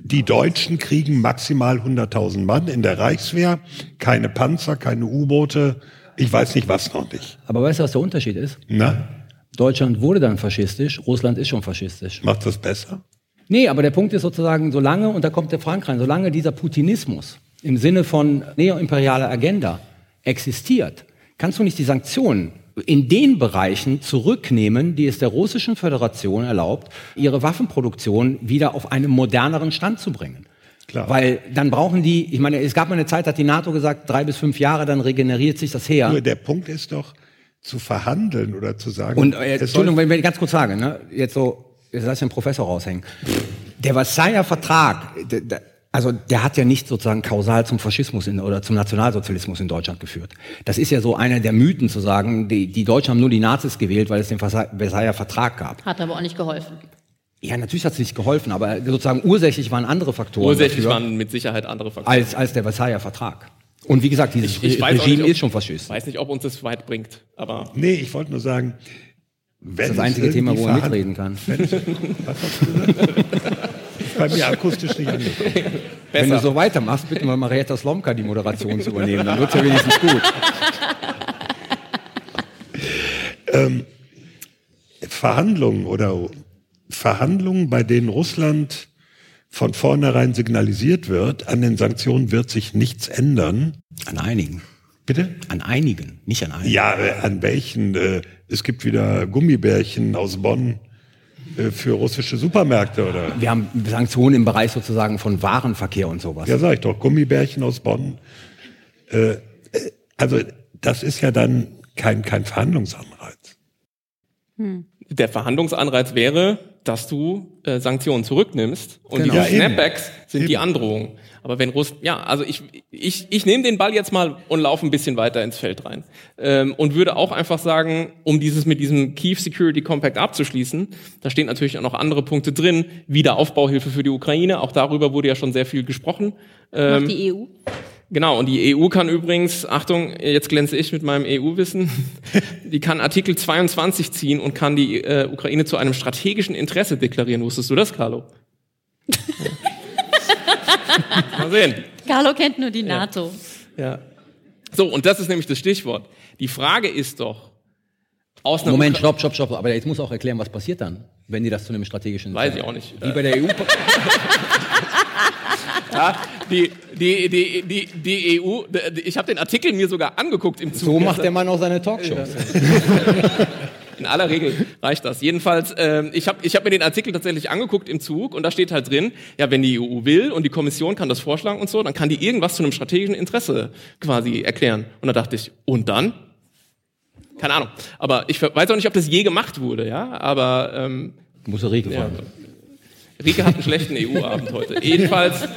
Die Deutschen kriegen maximal 100.000 Mann in der Reichswehr, keine Panzer, keine U-Boote, ich weiß nicht was noch nicht. Aber weißt du, was der Unterschied ist? Na, Deutschland wurde dann faschistisch, Russland ist schon faschistisch. macht das besser? Nee, aber der Punkt ist sozusagen, solange, und da kommt der Frank rein, solange dieser Putinismus im Sinne von neoimperialer Agenda existiert, kannst du nicht die Sanktionen in den Bereichen zurücknehmen, die es der russischen Föderation erlaubt, ihre Waffenproduktion wieder auf einen moderneren Stand zu bringen. Klar. Weil dann brauchen die, ich meine, es gab mal eine Zeit, hat die NATO gesagt, drei bis fünf Jahre, dann regeneriert sich das Heer. Nur der Punkt ist doch, zu verhandeln oder zu sagen, Und äh, Entschuldigung, wenn ich ganz kurz sage, ne, jetzt so, jetzt lass ich den Professor raushängen. Der Versailler Vertrag, der, der, also der hat ja nicht sozusagen kausal zum Faschismus in, oder zum Nationalsozialismus in Deutschland geführt. Das ist ja so einer der Mythen zu sagen, die, die Deutschen haben nur die Nazis gewählt, weil es den Versa- Versailler Vertrag gab. Hat aber auch nicht geholfen. Ja, natürlich hat es nicht geholfen, aber sozusagen ursächlich waren andere Faktoren ursächlich dafür, waren mit Sicherheit andere Faktoren. als, als der Versailler Vertrag. Und wie gesagt, dieses Ich- ich Regime nicht, ob- ist schon Faschist. Ich weiß nicht, ob uns das weit bringt, aber Nee, ich wollte nur sagen, wenn Das einzige es Thema, wo er mitreden kann. Was hast du gesagt? Ist bei mir akustisch nicht angekommen. Wenn du so weitermachst, bitte mal Marietta Slomka die Moderation zu übernehmen, dann wird's ja wenigstens gut. Verhandlungen oder Verhandlungen, bei denen Russland von vornherein signalisiert wird, an den Sanktionen wird sich nichts ändern. An einigen. Bitte? An einigen, nicht an einigen. Ja, an welchen? Äh, es gibt wieder Gummibärchen aus Bonn für russische Supermärkte oder? Wir haben Sanktionen im Bereich sozusagen von Warenverkehr und sowas. Ja, sag ich doch, Gummibärchen aus Bonn. Äh, äh, also das ist ja dann kein, kein Verhandlungsanreiz. der Verhandlungsanreiz wäre, dass du äh, Sanktionen zurücknimmst und Genau. die Ja, eben. Snapbacks sind die Eben. Androhungen. Aber wenn Russ, ja, also ich, ich, ich nehme den Ball jetzt mal und laufe ein bisschen weiter ins Feld rein ähm, und würde auch einfach sagen, um dieses mit diesem Kiev Security Compact abzuschließen, da stehen natürlich auch noch andere Punkte drin, Wiederaufbauhilfe für die Ukraine, auch darüber wurde ja schon sehr viel gesprochen. Ähm, Macht die EU. Genau, und die EU kann übrigens, Achtung, jetzt glänze ich mit meinem EU-Wissen, die kann Artikel 22 ziehen und kann die äh, Ukraine zu einem strategischen Interesse deklarieren. Wusstest du das, Carlo? Mal sehen. Carlo kennt nur die NATO. Ja. So, und das ist nämlich das Stichwort. Die Frage ist doch, aus einer Moment, stopp, stopp, stopp. Aber jetzt muss auch erklären, was passiert dann, wenn die das zu einem strategischen. Weiß ich auch nicht. Wie bei der EU. Ja, die, die, die, die, die EU, ich habe den Artikel mir sogar angeguckt im Zug. So macht der Mann auch seine Talkshows. In aller Regel reicht das. Jedenfalls, ähm, ich habe ich hab mir den Artikel tatsächlich angeguckt im Zug und da steht halt drin, ja, wenn die EU will und die Kommission kann das vorschlagen und so, dann kann die irgendwas zu einem strategischen Interesse quasi erklären. Und da dachte ich, und dann? Keine Ahnung. Aber ich weiß auch nicht, ob das je gemacht wurde, ja. Aber ähm, Muss er Rieke ja. Rike hat einen schlechten EU-Abend heute. Jedenfalls,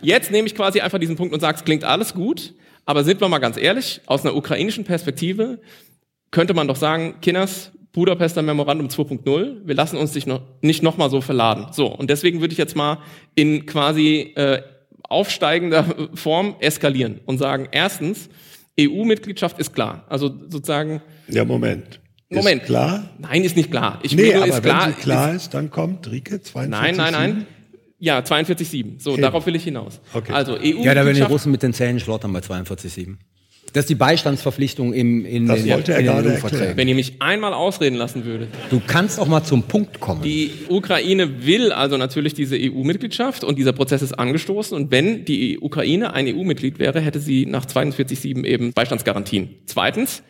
jetzt nehme ich quasi einfach diesen Punkt und sage, es klingt alles gut, aber sind wir mal ganz ehrlich, aus einer ukrainischen Perspektive könnte man doch sagen, Kinders, Budapester Memorandum 2.0, wir lassen uns nicht noch, nicht noch mal so verladen. So, und deswegen würde ich jetzt mal in quasi äh, aufsteigender Form eskalieren und sagen, erstens, EU-Mitgliedschaft ist klar. Also sozusagen, Ja, Moment. Moment. Ist klar? nein, ist nicht klar. Ich Nee, will nur, aber ist klar, wenn sie klar ist, dann kommt Rike 42. Nein, nein, nein. Ja, 42,7. So, Okay. darauf will ich hinaus. Okay. Also EU. Ja, da werden die Russen mit den Zähnen schlottern bei 42,7. Das ist die Beistandsverpflichtung im, in Das den, wollte er in den gerade EU-Verträgen. erklären. Wenn ihr mich einmal ausreden lassen würdet. Du kannst auch mal zum Punkt kommen. Die Ukraine will also natürlich diese EU-Mitgliedschaft und dieser Prozess ist angestoßen. Und wenn die Ukraine ein EU-Mitglied wäre, hätte sie nach 42.7 eben Beistandsgarantien. Zweitens,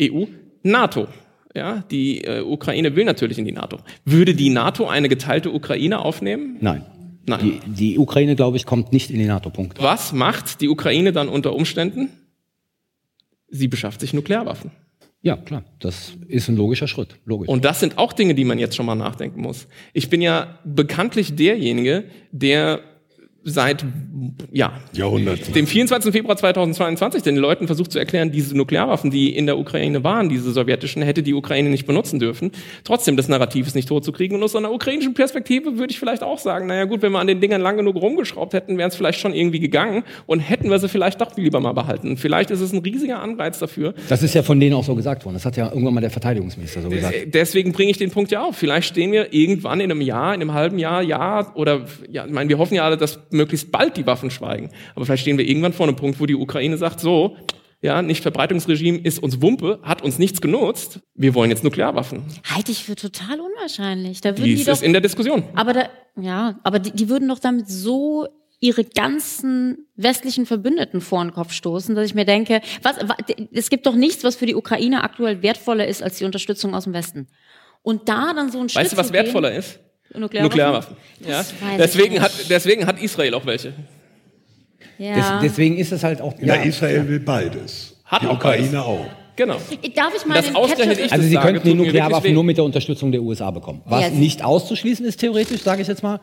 EU, NATO. Ja, die äh, Ukraine will natürlich in die NATO. Würde die NATO eine geteilte Ukraine aufnehmen? Nein. Nein. Die, die Ukraine, glaube ich, kommt nicht in die NATO-Punkte. Was macht die Ukraine dann unter Umständen? Sie beschafft sich Nuklearwaffen. Ja, klar. Das ist ein logischer Schritt. Logisch. Und das sind auch Dinge, die man jetzt schon mal nachdenken muss. Ich bin ja bekanntlich derjenige, der seit ja, Jahrhunderten. dem 24. Februar 2022 den Leuten versucht zu erklären, diese Nuklearwaffen, die in der Ukraine waren, diese sowjetischen, hätte die Ukraine nicht benutzen dürfen. Trotzdem, das Narrativ ist nicht totzukriegen. Und aus einer ukrainischen Perspektive würde ich vielleicht auch sagen, naja gut, wenn wir an den Dingern lang genug rumgeschraubt hätten, wären es vielleicht schon irgendwie gegangen und hätten wir sie vielleicht doch lieber mal behalten. Vielleicht ist es ein riesiger Anreiz dafür, das ist ja von denen auch so gesagt worden. Das hat ja irgendwann mal der Verteidigungsminister so gesagt. Äh, Deswegen bringe ich den Punkt ja auf. Vielleicht stehen wir irgendwann in einem Jahr, in einem halben Jahr, Jahr oder ja, ich meine, wir hoffen ja alle, dass möglichst bald die Waffen schweigen. Aber vielleicht stehen wir irgendwann vor einem Punkt, wo die Ukraine sagt, so, ja, nicht Verbreitungsregime ist uns Wumpe, hat uns nichts genutzt. Wir wollen jetzt Nuklearwaffen. Halte ich für total unwahrscheinlich. Da würden Dies die doch, ist in der Diskussion. aber da, ja, aber die, die würden doch damit so ihre ganzen westlichen Verbündeten vor den Kopf stoßen, dass ich mir denke, was, wa- es gibt doch nichts, was für die Ukraine aktuell wertvoller ist als die Unterstützung aus dem Westen. Und da dann so ein Schritt Weißt du, was zu gehen- wertvoller ist? Nuklearwaffen? Nuklearwaffen. Ja. Deswegen hat, deswegen hat Israel auch welche. Ja. Des, deswegen ist es halt auch. Ja, Israel will beides. Hat die auch Ukraine beides. auch. Genau. Darf ich mal Das ausgerechnet ich- Also sie sage, könnten die Nuklearwaffen nur mit der Unterstützung der USA bekommen. Was Ja, nicht auszuschließen ist, theoretisch, sage ich jetzt mal.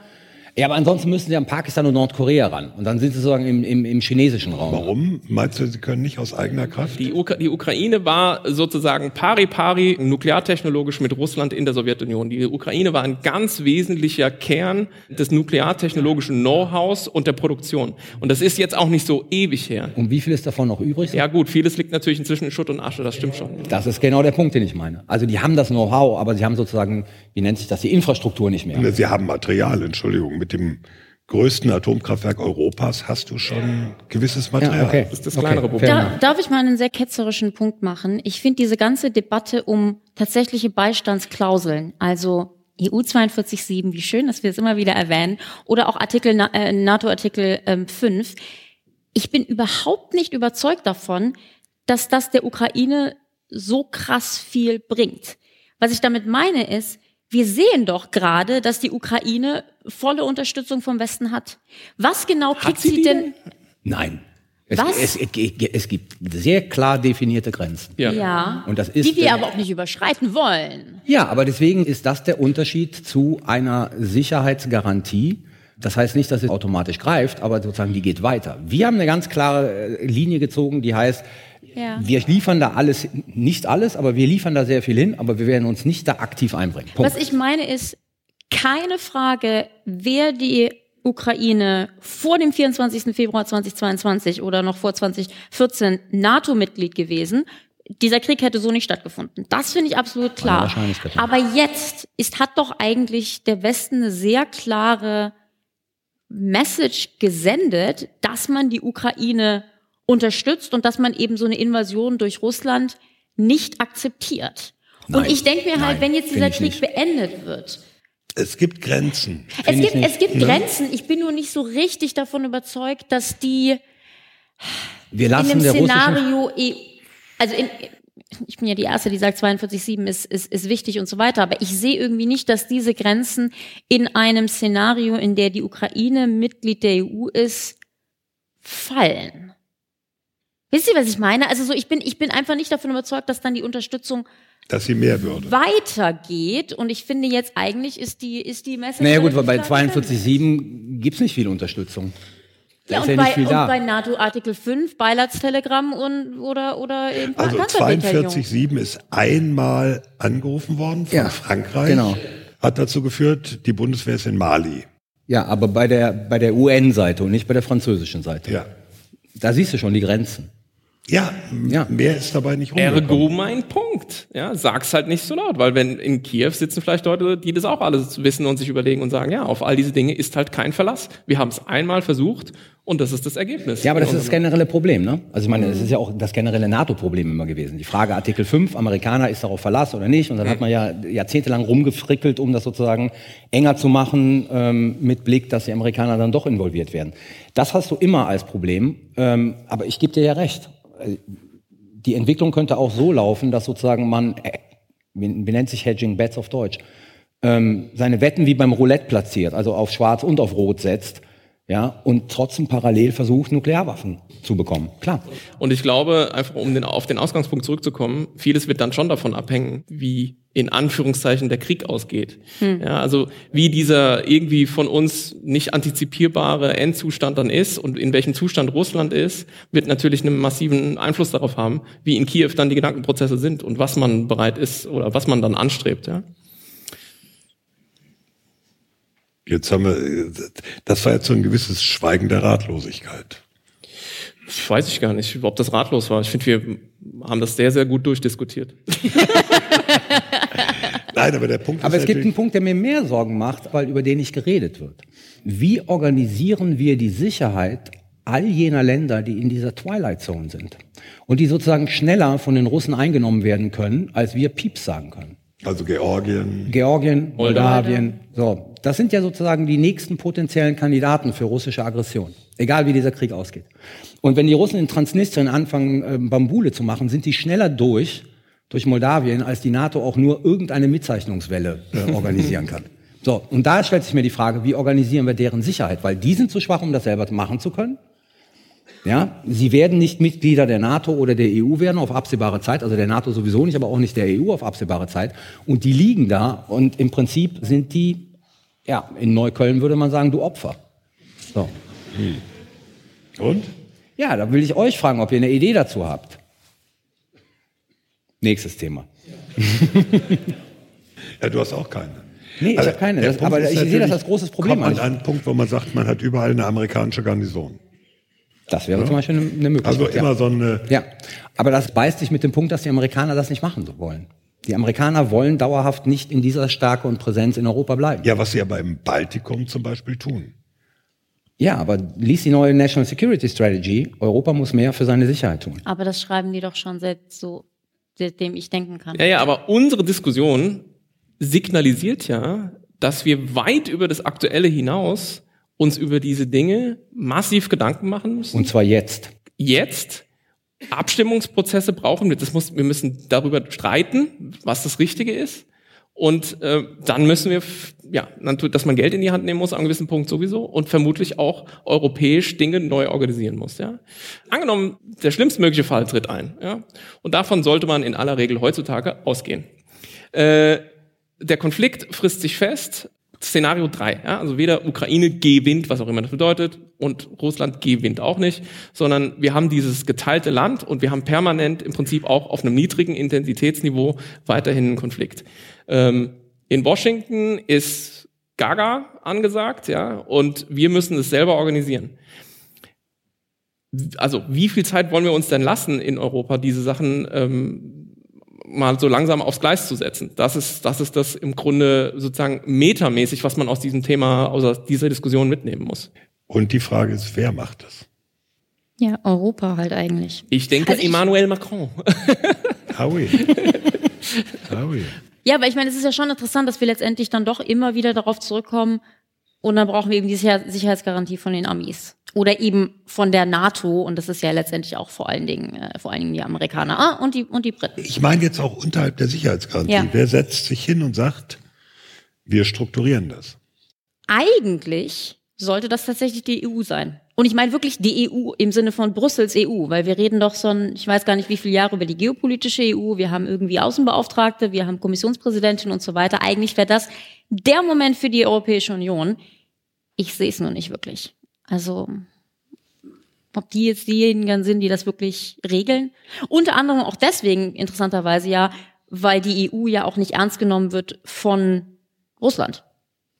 Ja, aber ansonsten müssen sie an Pakistan und Nordkorea ran. Und dann sind sie sozusagen im, im, im chinesischen Raum. Warum? Meinst du, sie können nicht aus eigener Kraft? Die, Ukra die Ukraine war sozusagen pari pari nukleartechnologisch mit Russland in der Sowjetunion. Die Ukraine war ein ganz wesentlicher Kern des nukleartechnologischen Know-hows und der Produktion. Und das ist jetzt auch nicht so ewig her. Und wie viel ist davon noch übrig? Ja gut, vieles liegt natürlich inzwischen in Schutt und Asche, das stimmt schon. Das ist genau der Punkt, den ich meine. Also die haben das Know-how, aber sie haben sozusagen, wie nennt sich das, die Infrastruktur nicht mehr. Sie haben Material, Entschuldigung. Mit dem größten Atomkraftwerk Europas hast du schon gewisses Material. Ja, okay. Das ist das Okay, kleinere Problem. Da, darf ich mal einen sehr ketzerischen Punkt machen? Ich finde diese ganze Debatte um tatsächliche Beistandsklauseln, also EU 42.7, wie schön, dass wir es immer wieder erwähnen, oder auch Artikel äh, NATO-Artikel ähm, 5. Ich bin überhaupt nicht überzeugt davon, dass das der Ukraine so krass viel bringt. Was ich damit meine ist, wir sehen doch gerade, dass die Ukraine volle Unterstützung vom Westen hat. Was genau kriegt sie sie die denn? Nein. Es, Was? Es, es, es gibt sehr klar definierte Grenzen. Ja. Ja. Und das ist die wir aber auch nicht überschreiten wollen. Ja, aber deswegen ist das der Unterschied zu einer Sicherheitsgarantie. Das heißt nicht, dass es automatisch greift, aber sozusagen die geht weiter. Wir haben eine ganz klare äh, Linie gezogen, die heißt, Ja. wir liefern da alles, nicht alles, aber wir liefern da sehr viel hin, aber wir werden uns nicht da aktiv einbringen. Punkt. Was ich meine ist, keine Frage, wer die Ukraine vor dem 24. Februar 2022 oder noch vor 2014 NATO-Mitglied gewesen, dieser Krieg hätte so nicht stattgefunden. Das finde ich absolut klar. Aber jetzt ist, hat doch eigentlich der Westen eine sehr klare Message gesendet, dass man die Ukraine unterstützt und dass man eben so eine Invasion durch Russland nicht akzeptiert. und Nein. ich denke mir halt, Nein, wenn jetzt dieser Krieg beendet wird, Es gibt Grenzen. es gibt, nicht. es gibt Ne? Grenzen. Ich bin nur nicht so richtig davon überzeugt, dass die wir in lassen dem der Szenario, eh- also in, ich bin ja die Erste, die sagt, 42,7 ist, ist, ist wichtig und so weiter, aber ich sehe irgendwie nicht, dass diese Grenzen in einem Szenario, in der die Ukraine Mitglied der EU ist, fallen. Wisst ihr, was ich meine? Also so, ich bin, ich bin einfach nicht davon überzeugt, dass dann die Unterstützung Dass sie mehr würde. weitergeht. Und ich finde jetzt eigentlich ist die, ist die Message. Naja gut, weil bei relativ klar gesendet. 42.7 gibt's nicht viel Unterstützung. Da Ja, ist und, ja nicht bei, viel und bei NATO Artikel 5, Beilatstelegramm und oder oder eben Also Panzerbataillon. 42.7 ist einmal angerufen worden von Ja, Frankreich. genau. Hat dazu geführt, die Bundeswehr ist in Mali. Ja, aber bei der, bei der UN-Seite und nicht bei der französischen Seite. Ja. Da siehst du schon die Grenzen. Ja, Ja. mehr ist dabei nicht rumgekommen. Ergo mein Punkt. Ja, sag's halt nicht so laut, weil wenn in Kiew sitzen vielleicht Leute, die das auch alles wissen und sich überlegen und sagen, ja, auf all diese Dinge ist halt kein Verlass. Wir haben es einmal versucht und das ist das Ergebnis. Ja, aber das ist das generelle Problem, ne? Also ich meine, das ist ja auch das generelle NATO-Problem immer gewesen. Die Frage Artikel 5, Amerikaner ist darauf Verlass oder nicht? Und dann hat man ja jahrzehntelang rumgefrickelt, um das sozusagen enger zu machen, ähm, mit Blick, dass die Amerikaner dann doch involviert werden. Das hast du immer als Problem, ähm, aber ich gebe dir ja recht. Äh, Die Entwicklung könnte auch so laufen, dass sozusagen man, äh, wie nennt sich Hedging Bets auf Deutsch, ähm, seine Wetten wie beim Roulette platziert, also auf Schwarz und auf Rot setzt, ja, und trotzdem parallel versucht, Nuklearwaffen zu bekommen. Klar. Und ich glaube, einfach um den, auf den Ausgangspunkt zurückzukommen, vieles wird dann schon davon abhängen, wie in Anführungszeichen der Krieg ausgeht. Ja, also wie dieser irgendwie von uns nicht antizipierbare Endzustand dann ist und in welchem Zustand Russland ist, wird natürlich einen massiven Einfluss darauf haben, wie in Kiew dann die Gedankenprozesse sind und was man bereit ist oder was man dann anstrebt. Ja. Jetzt haben wir, das war jetzt so ein gewisses Schweigen der Ratlosigkeit. Weiß ich gar nicht, ob das ratlos war. Ich finde, wir haben das sehr, sehr gut durchdiskutiert. Nein, aber der Punkt Aber ist es gibt einen Punkt, der mir mehr Sorgen macht, weil über den nicht geredet wird. Wie organisieren wir die Sicherheit all jener Länder, die in dieser Twilight Zone sind und die sozusagen schneller von den Russen eingenommen werden können, als wir Pieps sagen können? Also Georgien. Georgien, Moldawien, so. Das sind ja sozusagen die nächsten potenziellen Kandidaten für russische Aggression. Egal wie dieser Krieg ausgeht. Und wenn die Russen in Transnistrien anfangen, äh, Bambule zu machen, sind die schneller durch, durch Moldawien, als die NATO auch nur irgendeine Mitzeichnungswelle äh, organisieren kann. So. Und da stellt sich mir die Frage, wie organisieren wir deren Sicherheit? Weil die sind zu schwach, um das selber machen zu können. Ja, sie werden nicht Mitglieder der NATO oder der EU werden auf absehbare Zeit, also der NATO sowieso nicht, aber auch nicht der EU auf absehbare Zeit. Und die liegen da und im Prinzip sind die, ja, in Neukölln würde man sagen, du Opfer. So. Und? Ja, da will ich euch fragen, ob ihr eine Idee dazu habt. Nächstes Thema. Ja, du hast auch keine. Nee, ich Also, habe keine. Das, aber ich sehe das als großes Problem. Kommt man an. an einen Punkt, wo man sagt, man hat überall eine amerikanische Garnison. Das wäre zum Beispiel eine, eine Möglichkeit. Also immer ja. so eine, Ja, aber das beißt sich mit dem Punkt, dass die Amerikaner das nicht machen wollen. Die Amerikaner wollen dauerhaft nicht in dieser Stärke und Präsenz in Europa bleiben. ja, was sie aber im Baltikum zum Beispiel tun. Ja, aber lies die neue National Security Strategy. Europa muss mehr für seine Sicherheit tun. Aber das schreiben die doch schon seit so, seitdem ich denken kann. Ja, ja, aber unsere Diskussion signalisiert ja, dass wir weit über das Aktuelle hinaus uns über diese Dinge massiv Gedanken machen müssen. Und zwar jetzt. jetzt Abstimmungsprozesse brauchen wir. Das muss, wir müssen darüber streiten, was das Richtige ist. Und äh, dann müssen wir, ja, dass man Geld in die Hand nehmen muss, an einem gewissen Punkt sowieso, und vermutlich auch europäisch Dinge neu organisieren muss. Ja? Angenommen, der schlimmstmögliche Fall tritt ein. Ja? Und davon sollte man in aller Regel heutzutage ausgehen. Äh, der Konflikt frisst sich fest. Szenario 3, ja, also weder Ukraine gewinnt, was auch immer das bedeutet, und Russland gewinnt auch nicht, sondern wir haben dieses geteilte Land und wir haben permanent im Prinzip auch auf einem niedrigen Intensitätsniveau weiterhin einen Konflikt. Ähm, in Washington ist Gaga angesagt, ja, und wir müssen es selber organisieren. Also wie viel Zeit wollen wir uns denn lassen in Europa, diese Sachen ähm, mal so langsam aufs Gleis zu setzen. Das ist, das ist das im Grunde sozusagen metamäßig, was man aus diesem Thema, aus dieser Diskussion mitnehmen muss. Und die Frage ist, wer macht das? Ja, Europa halt eigentlich. Ich denke Also ich- Emmanuel Macron. Howie. Howie. Ja, aber ich meine, es ist ja schon interessant, dass wir letztendlich dann doch immer wieder darauf zurückkommen und dann brauchen wir eben die Sicher Sicherheitsgarantie von den Amis. Oder eben von der NATO und das ist ja letztendlich auch vor allen Dingen, äh, vor allen Dingen die Amerikaner ah, und die und die Briten. Ich meine jetzt auch unterhalb der Sicherheitsgarantie. Ja. Wer setzt sich hin und sagt, wir strukturieren das? Eigentlich sollte das tatsächlich die EU sein. Und ich meine wirklich die EU im Sinne von Brüssels EU, weil wir reden doch schon, ich weiß gar nicht wie viele Jahre über die geopolitische EU, wir haben irgendwie Außenbeauftragte, wir haben Kommissionspräsidentin und so weiter. Eigentlich wäre das der Moment für die Europäische Union. Ich sehe es nur nicht wirklich. Also ob die jetzt diejenigen sind, die das wirklich regeln. Unter anderem auch deswegen interessanterweise ja, weil die EU ja auch nicht ernst genommen wird von Russland.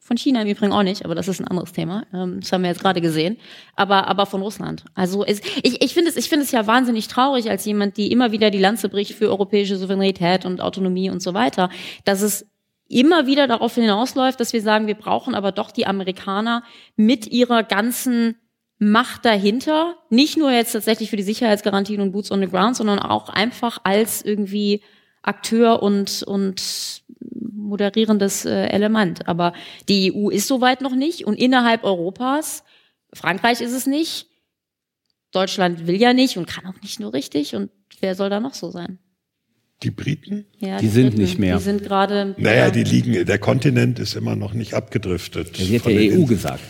Von China im Übrigen auch nicht, aber das ist ein anderes Thema. Ähm, das haben wir jetzt gerade gesehen. Aber, aber von Russland. Also es, ich, ich finde es, ich finde es ja wahnsinnig traurig als jemand, die immer wieder die Lanze bricht für europäische Souveränität und Autonomie und so weiter, dass es immer wieder darauf hinausläuft, dass wir sagen, wir brauchen aber doch die Amerikaner mit ihrer ganzen Macht dahinter, nicht nur jetzt tatsächlich für die Sicherheitsgarantien und Boots on the Ground, sondern auch einfach als irgendwie Akteur und, und moderierendes äh, Element. Aber die EU ist soweit noch nicht und innerhalb Europas, Frankreich ist es nicht, Deutschland will ja nicht und kann auch nicht nur richtig und wer soll da noch so sein? Die Briten? Ja, Die sind Briten, nicht mehr. Die sind gerade. Naja, ja. die liegen, der Kontinent ist immer noch nicht abgedriftet. Von ja den EU gesagt.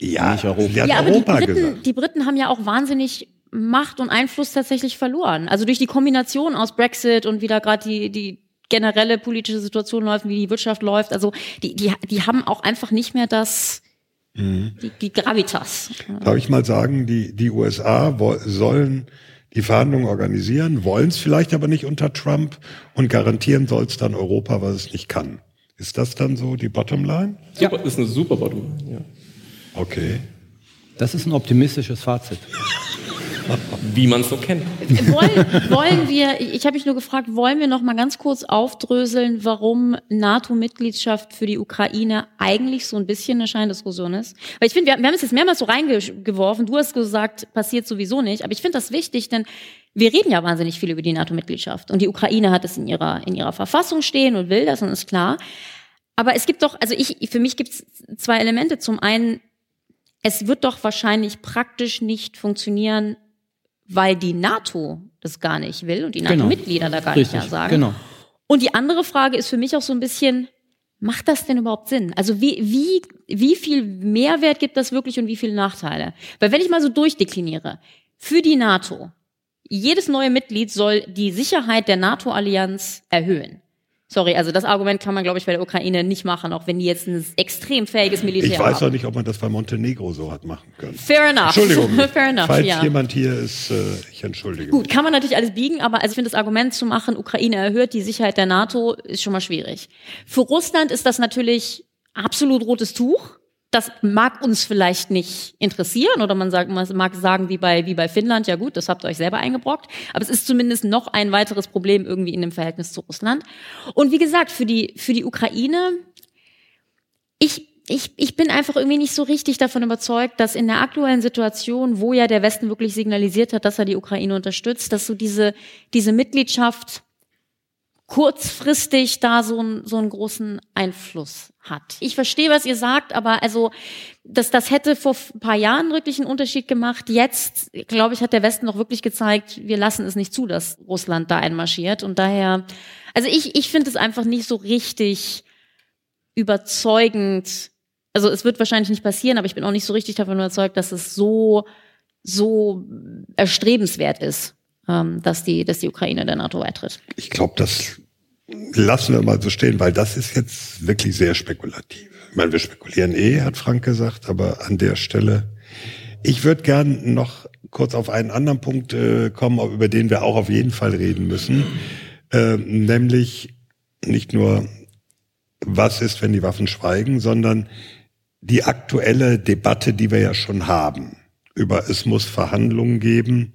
Ja, nicht Europa. hat ja, aber die Europa Briten, gesagt. die Briten haben ja auch wahnsinnig Macht und Einfluss tatsächlich verloren. Also durch die Kombination aus Brexit und wie da gerade die, die generelle politische Situation läuft, wie die Wirtschaft läuft. Also die, die, die haben auch einfach nicht mehr das, Mhm. die, die Gravitas. Darf ich mal sagen, die, die USA sollen die Verhandlungen organisieren, wollen es vielleicht aber nicht unter Trump und garantieren soll es dann Europa, was es nicht kann. Ist das dann so die Bottomline? Super, Ist eine super Bottom. Ja. Okay. Das ist ein optimistisches Fazit. Wie man es so kennt. wollen, wollen wir, ich habe mich nur gefragt, wollen wir noch mal ganz kurz aufdröseln, warum NATO-Mitgliedschaft für die Ukraine eigentlich so ein bisschen eine Scheindiskussion ist? Weil ich finde, wir, wir haben es jetzt mehrmals so reingeworfen. Du hast gesagt, passiert sowieso nicht. Aber ich finde das wichtig, denn wir reden ja wahnsinnig viel über die NATO-Mitgliedschaft. Und die Ukraine hat es in ihrer, in ihrer Verfassung stehen und will das und ist klar. Aber es gibt doch, also ich, für mich gibt es zwei Elemente. Zum einen, es wird doch wahrscheinlich praktisch nicht funktionieren, weil die NATO das gar nicht will und die Genau. NATO-Mitglieder da gar Richtig, nicht ja sagen. genau. Und die andere Frage ist für mich auch so ein bisschen, macht das denn überhaupt Sinn? Also wie, wie, wie viel Mehrwert gibt das wirklich und wie viele Nachteile? Weil wenn ich mal so durchdekliniere, für die NATO, jedes neue Mitglied soll die Sicherheit der NATO-Allianz erhöhen. Sorry, also das Argument kann man, glaube ich, bei der Ukraine nicht machen, auch wenn die jetzt ein extrem fähiges Militär Ich weiß haben. auch nicht, ob man das bei Montenegro so hat machen können. Fair enough. Entschuldigung. Fair enough, Falls ja. jemand hier ist, äh, ich entschuldige Gut, mich. kann man natürlich alles biegen, aber also ich finde das Argument zu machen, Ukraine erhöht die Sicherheit der NATO, ist schon mal schwierig. Für Russland ist das natürlich absolut rotes Tuch. Das mag uns vielleicht nicht interessieren oder man, sagt, man mag sagen wie bei, wie bei Finnland, ja gut, das habt ihr euch selber eingebrockt. Aber es ist zumindest noch ein weiteres Problem irgendwie in dem Verhältnis zu Russland. Und wie gesagt, für die, für die Ukraine, ich, ich, ich bin einfach irgendwie nicht so richtig davon überzeugt, dass in der aktuellen Situation, wo ja der Westen wirklich signalisiert hat, dass er die Ukraine unterstützt, dass so diese, diese Mitgliedschaft kurzfristig da so, einen so einen großen Einfluss hat. Ich verstehe, was ihr sagt, aber also das, das hätte vor ein paar Jahren wirklich einen Unterschied gemacht. Jetzt, glaube ich, hat der Westen doch wirklich gezeigt, wir lassen es nicht zu, dass Russland da einmarschiert. Und daher, also ich, ich finde es einfach nicht so richtig überzeugend. Also es wird wahrscheinlich nicht passieren, aber ich bin auch nicht so richtig davon überzeugt, dass es so, so erstrebenswert ist, ähm, dass, die, dass die Ukraine der NATO beitritt. Ich glaube, das lassen wir mal so stehen, weil das ist jetzt wirklich sehr spekulativ. Ich meine, wir spekulieren eh, hat Frank gesagt, aber an der Stelle. Ich würde gern noch kurz auf einen anderen Punkt äh, kommen, über den wir auch auf jeden Fall reden müssen, äh, nämlich nicht nur, was ist, wenn die Waffen schweigen, sondern die aktuelle Debatte, die wir ja schon haben, über es muss Verhandlungen geben,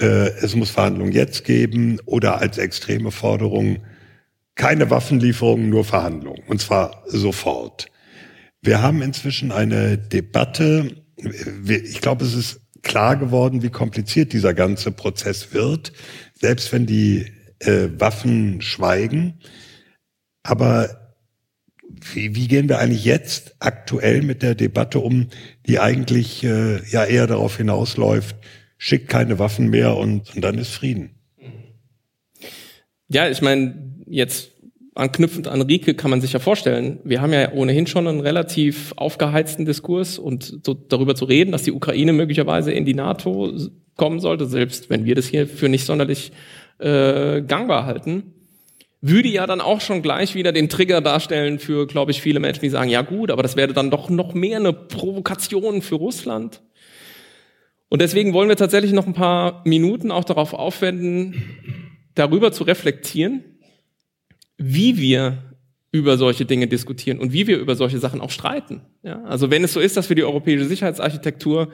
äh, es muss Verhandlungen jetzt geben oder als extreme Forderung keine Waffenlieferungen, nur Verhandlungen. Und zwar sofort. Wir haben inzwischen eine Debatte. Ich glaube, es ist klar geworden, wie kompliziert dieser ganze Prozess wird, selbst wenn die äh, Waffen schweigen. Aber wie, wie gehen wir eigentlich jetzt aktuell mit der Debatte um, die eigentlich äh, ja eher darauf hinausläuft, schickt keine Waffen mehr und, und dann ist Frieden? Ja, ich meine, jetzt anknüpfend an Rike kann man sich ja vorstellen, wir haben ja ohnehin schon einen relativ aufgeheizten Diskurs und so darüber zu reden, dass die Ukraine möglicherweise in die NATO kommen sollte, selbst wenn wir das hier für nicht sonderlich äh, gangbar halten, würde ja dann auch schon gleich wieder den Trigger darstellen für, glaube ich, viele Menschen, die sagen, ja gut, aber das wäre dann doch noch mehr eine Provokation für Russland. Und deswegen wollen wir tatsächlich noch ein paar Minuten auch darauf aufwenden, darüber zu reflektieren, wie wir über solche Dinge diskutieren und wie wir über solche Sachen auch streiten. Ja, also wenn es so ist, dass wir die europäische Sicherheitsarchitektur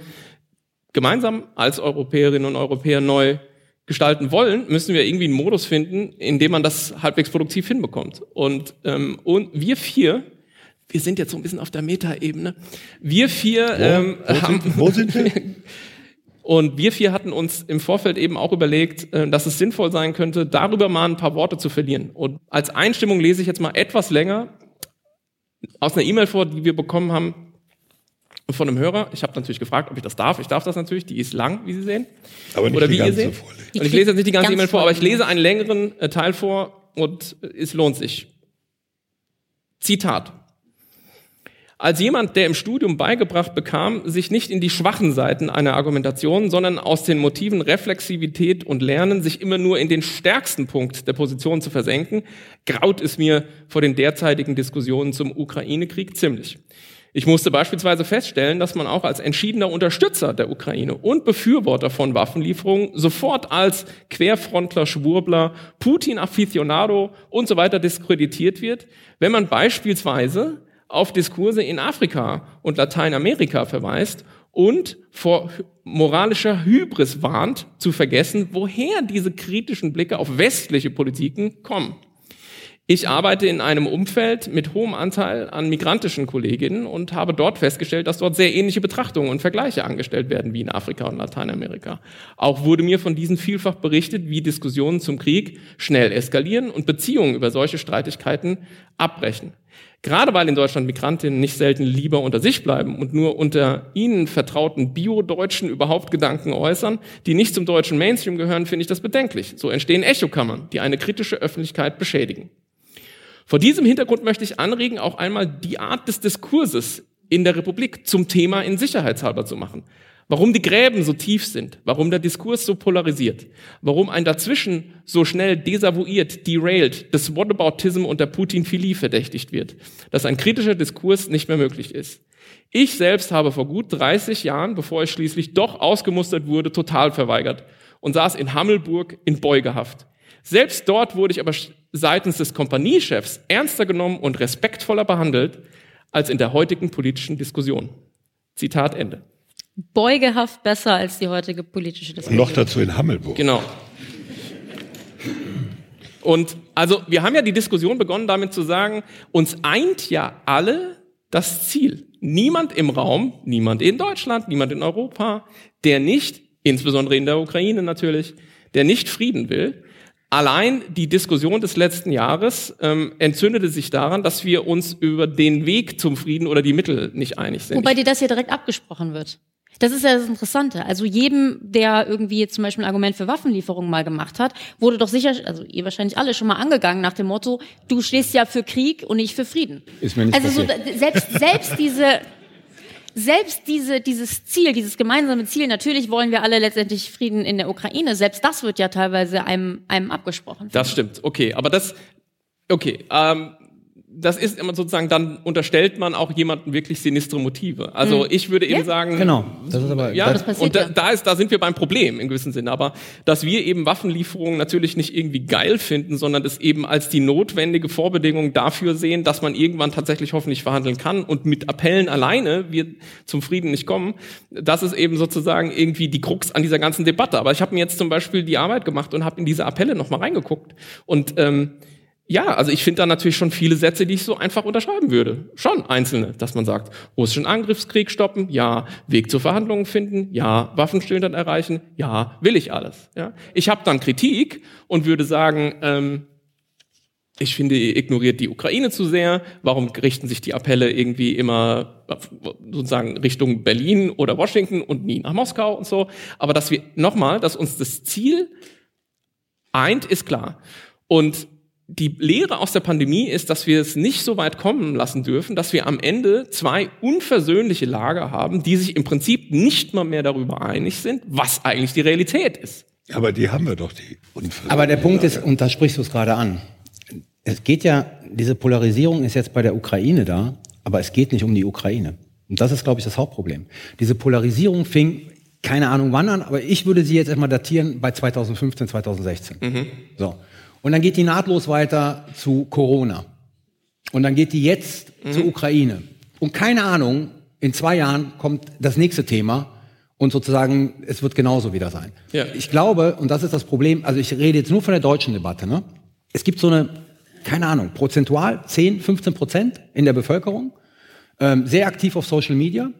gemeinsam als Europäerinnen und Europäer neu gestalten wollen, müssen wir irgendwie einen Modus finden, in dem man das halbwegs produktiv hinbekommt. Und, ähm, und wir vier, wir sind jetzt so ein bisschen auf der Meta-Ebene, wir vier wo, ähm, wo haben... Sind, wo sind wir? Und wir vier hatten uns im Vorfeld eben auch überlegt, äh, dass es sinnvoll sein könnte, darüber mal ein paar Worte zu verlieren. Und als Einstimmung lese ich jetzt mal etwas länger aus einer E-Mail vor, die wir bekommen haben von einem Hörer. Ich habe natürlich gefragt, ob ich das darf. Ich darf das natürlich. Die ist lang, wie Sie sehen. Aber nicht Oder die wie ihr ganze seht. vorlesen. Und ich lese jetzt nicht die ganze Ganz E-Mail vor, aber ich lese einen längeren äh, Teil vor und es lohnt sich. Zitat. Als jemand, der im Studium beigebracht bekam, sich nicht in die schwachen Seiten einer Argumentation, sondern aus den Motiven Reflexivität und Lernen sich immer nur in den stärksten Punkt der Position zu versenken, graut es mir vor den derzeitigen Diskussionen zum Ukraine-Krieg ziemlich. Ich musste beispielsweise feststellen, dass man auch als entschiedener Unterstützer der Ukraine und Befürworter von Waffenlieferungen sofort als Querfrontler, Schwurbler, Putin-Afficionado und so weiter diskreditiert wird, wenn man beispielsweise auf Diskurse in Afrika und Lateinamerika verweist und vor moralischer Hybris warnt, zu vergessen, woher diese kritischen Blicke auf westliche Politiken kommen. Ich arbeite in einem Umfeld mit hohem Anteil an migrantischen Kolleginnen und habe dort festgestellt, dass dort sehr ähnliche Betrachtungen und Vergleiche angestellt werden wie in Afrika und Lateinamerika. Auch wurde mir von diesen vielfach berichtet, wie Diskussionen zum Krieg schnell eskalieren und Beziehungen über solche Streitigkeiten abbrechen. Gerade weil in Deutschland Migrantinnen nicht selten lieber unter sich bleiben und nur unter ihnen vertrauten Bio-Deutschen überhaupt Gedanken äußern, die nicht zum deutschen Mainstream gehören, finde ich das bedenklich. So entstehen Echokammern, die eine kritische Öffentlichkeit beschädigen. Vor diesem Hintergrund möchte ich anregen, auch einmal die Art des Diskurses in der Republik zum Thema in Sicherheitshalber zu machen. Warum die Gräben so tief sind, warum der Diskurs so polarisiert, warum ein Dazwischen so schnell desavouiert, derailed, des Whataboutism und der Putin-Philie verdächtigt wird, dass ein kritischer Diskurs nicht mehr möglich ist. Ich selbst habe vor gut 30 Jahren, bevor ich schließlich doch ausgemustert wurde, total verweigert und saß in Hammelburg in Beugehaft. Selbst dort wurde ich aber seitens des Kompaniechefs ernster genommen und respektvoller behandelt als in der heutigen politischen Diskussion. Zitat Ende. Beugehaft besser als die heutige politische Diskussion. Noch dazu in Hammelburg. Genau. Und also wir haben ja die Diskussion begonnen damit zu sagen, uns eint ja alle das Ziel. Niemand im Raum, niemand in Deutschland, niemand in Europa, der nicht, insbesondere in der Ukraine natürlich, der nicht Frieden will, Allein die Diskussion des letzten Jahres ähm, entzündete sich daran, dass wir uns über den Weg zum Frieden oder die Mittel nicht einig sind. Wobei dir das hier direkt abgesprochen wird. Das ist ja das Interessante. Also jedem, der irgendwie jetzt zum Beispiel ein Argument für Waffenlieferungen mal gemacht hat, wurde doch sicher, also ihr wahrscheinlich alle schon mal angegangen nach dem Motto, du stehst ja für Krieg und nicht für Frieden. Ist mir nicht also so, passiert. selbst, selbst diese, selbst diese, dieses Ziel, dieses gemeinsame Ziel, natürlich wollen wir alle letztendlich Frieden in der Ukraine, selbst das wird ja teilweise einem, einem abgesprochen. Das stimmt, okay. Aber das, okay, ähm, das ist immer sozusagen, dann unterstellt man auch jemanden wirklich sinistre Motive. Also ich würde eben Ja. sagen, Genau. Das ist aber ja, das passiert und da, ja. da, ist, da sind wir beim Problem im gewissen Sinne. Aber dass wir eben Waffenlieferungen natürlich nicht irgendwie geil finden, sondern das eben als die notwendige Vorbedingung dafür sehen, dass man irgendwann tatsächlich hoffentlich verhandeln kann und mit Appellen alleine wir zum Frieden nicht kommen. Das ist eben sozusagen irgendwie die Krux an dieser ganzen Debatte. Aber ich habe mir jetzt zum Beispiel die Arbeit gemacht und habe in diese Appelle nochmal reingeguckt. Und ähm, ja, also ich finde da natürlich schon viele Sätze, die ich so einfach unterschreiben würde. Schon einzelne, dass man sagt, russischen Angriffskrieg stoppen, ja, Weg zu Verhandlungen finden, ja, Waffenstillstand erreichen, ja, will ich alles. Ja. Ich habe dann Kritik und würde sagen, ähm, ich finde, ihr ignoriert die Ukraine zu sehr. Warum richten sich die Appelle irgendwie immer sozusagen Richtung Berlin oder Washington und nie nach Moskau und so? Aber dass wir nochmal, dass uns das Ziel eint, ist klar. Und die Lehre aus der Pandemie ist, dass wir es nicht so weit kommen lassen dürfen, dass wir am Ende zwei unversöhnliche Lager haben, die sich im Prinzip nicht mal mehr darüber einig sind, was eigentlich die Realität ist. Aber die haben wir doch, die Unfälle. Aber der Punkt ist, und da sprichst du es gerade an, es geht ja, diese Polarisierung ist jetzt bei der Ukraine da, aber es geht nicht um die Ukraine. Und das ist, glaube ich, das Hauptproblem. Diese Polarisierung fing, keine Ahnung wann an, aber ich würde sie jetzt erstmal datieren bei 2015, 2016. So. Und dann geht die nahtlos weiter zu Corona. Und dann geht die jetzt zur Ukraine. Und keine Ahnung, in zwei Jahren kommt das nächste Thema und sozusagen, es wird genauso wieder sein. Ja. Ich glaube, und das ist das Problem, also ich rede jetzt nur von der deutschen Debatte, ne? Es gibt so eine, keine Ahnung, prozentual 10, 15 Prozent in der Bevölkerung, ähm, sehr aktiv auf Social Media,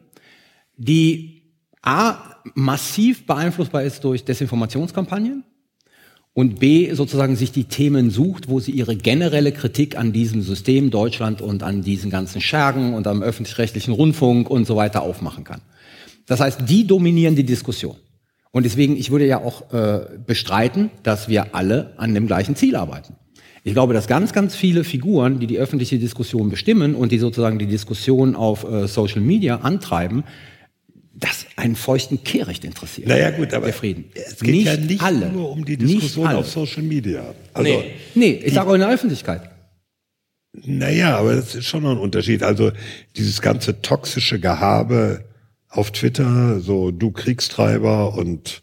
die A, massiv beeinflussbar ist durch Desinformationskampagnen und B, sozusagen sich die Themen sucht, wo sie ihre generelle Kritik an diesem System Deutschland und an diesen ganzen Schergen und am öffentlich-rechtlichen Rundfunk und so weiter aufmachen kann. Das heißt, die dominieren die Diskussion. Und deswegen, ich würde ja auch äh, bestreiten, dass wir alle an dem gleichen Ziel arbeiten. Ich glaube, dass ganz, ganz viele Figuren, die die öffentliche Diskussion bestimmen und die sozusagen die Diskussion auf äh, Social Media antreiben, das einen feuchten Kehricht interessiert. Naja, gut, aber der Frieden. es geht ja nicht alle. nur um die Nicht Diskussion auf Social Media. Also, Nee. Nee, ich sage auch in der Öffentlichkeit. Naja, aber das ist schon noch ein Unterschied. Also dieses ganze toxische Gehabe auf Twitter, so du Kriegstreiber und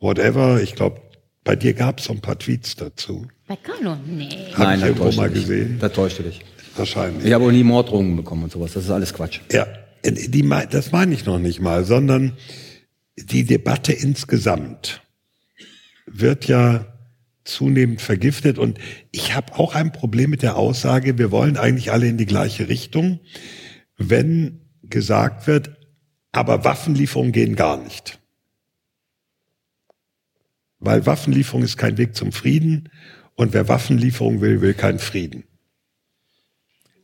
whatever. Ich glaube, bei dir gab es so ein paar Tweets dazu. Bei Carlo? Nee. Hab ich da irgendwo mal gesehen. Da täuscht du dich. Wahrscheinlich. Ich habe auch nie Morddrohungen bekommen und sowas. Das ist alles Quatsch. Ja, die, das meine ich noch nicht mal, sondern die Debatte insgesamt wird ja zunehmend vergiftet und ich habe auch ein Problem mit der Aussage, wir wollen eigentlich alle in die gleiche Richtung, wenn gesagt wird, aber Waffenlieferungen gehen gar nicht. Weil Waffenlieferung ist kein Weg zum Frieden und wer Waffenlieferung will, will keinen Frieden.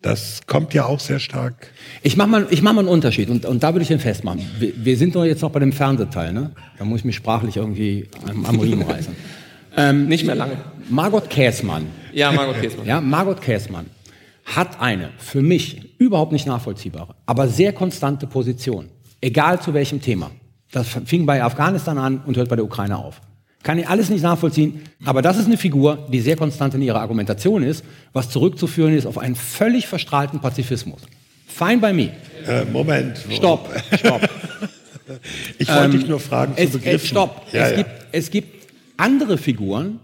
Das kommt ja auch sehr stark Ich mache mal, ich mach mal einen Unterschied und, und da würde ich den festmachen. Wir, wir sind doch jetzt noch bei dem Fernsehteil, ne? Da muss ich mich sprachlich irgendwie am, am Riemen reißen. Ähm, Nicht mehr lange. Margot Käßmann, Ja, Margot Käßmann. ja, Margot Käßmann hat eine für mich überhaupt nicht nachvollziehbare, aber sehr konstante Position, egal zu welchem Thema. Das fing bei Afghanistan an und hört bei der Ukraine auf. Kann ich alles nicht nachvollziehen, aber das ist eine Figur, die sehr konstant in ihrer Argumentation ist, was zurückzuführen ist auf einen völlig verstrahlten Pazifismus. Fine by me. Äh, Moment. Stopp, stopp. Ich wollte dich nur fragen zu Ähm, es, Begriffen. es, stopp. Ja, es, ja. Gibt, es gibt andere Figuren,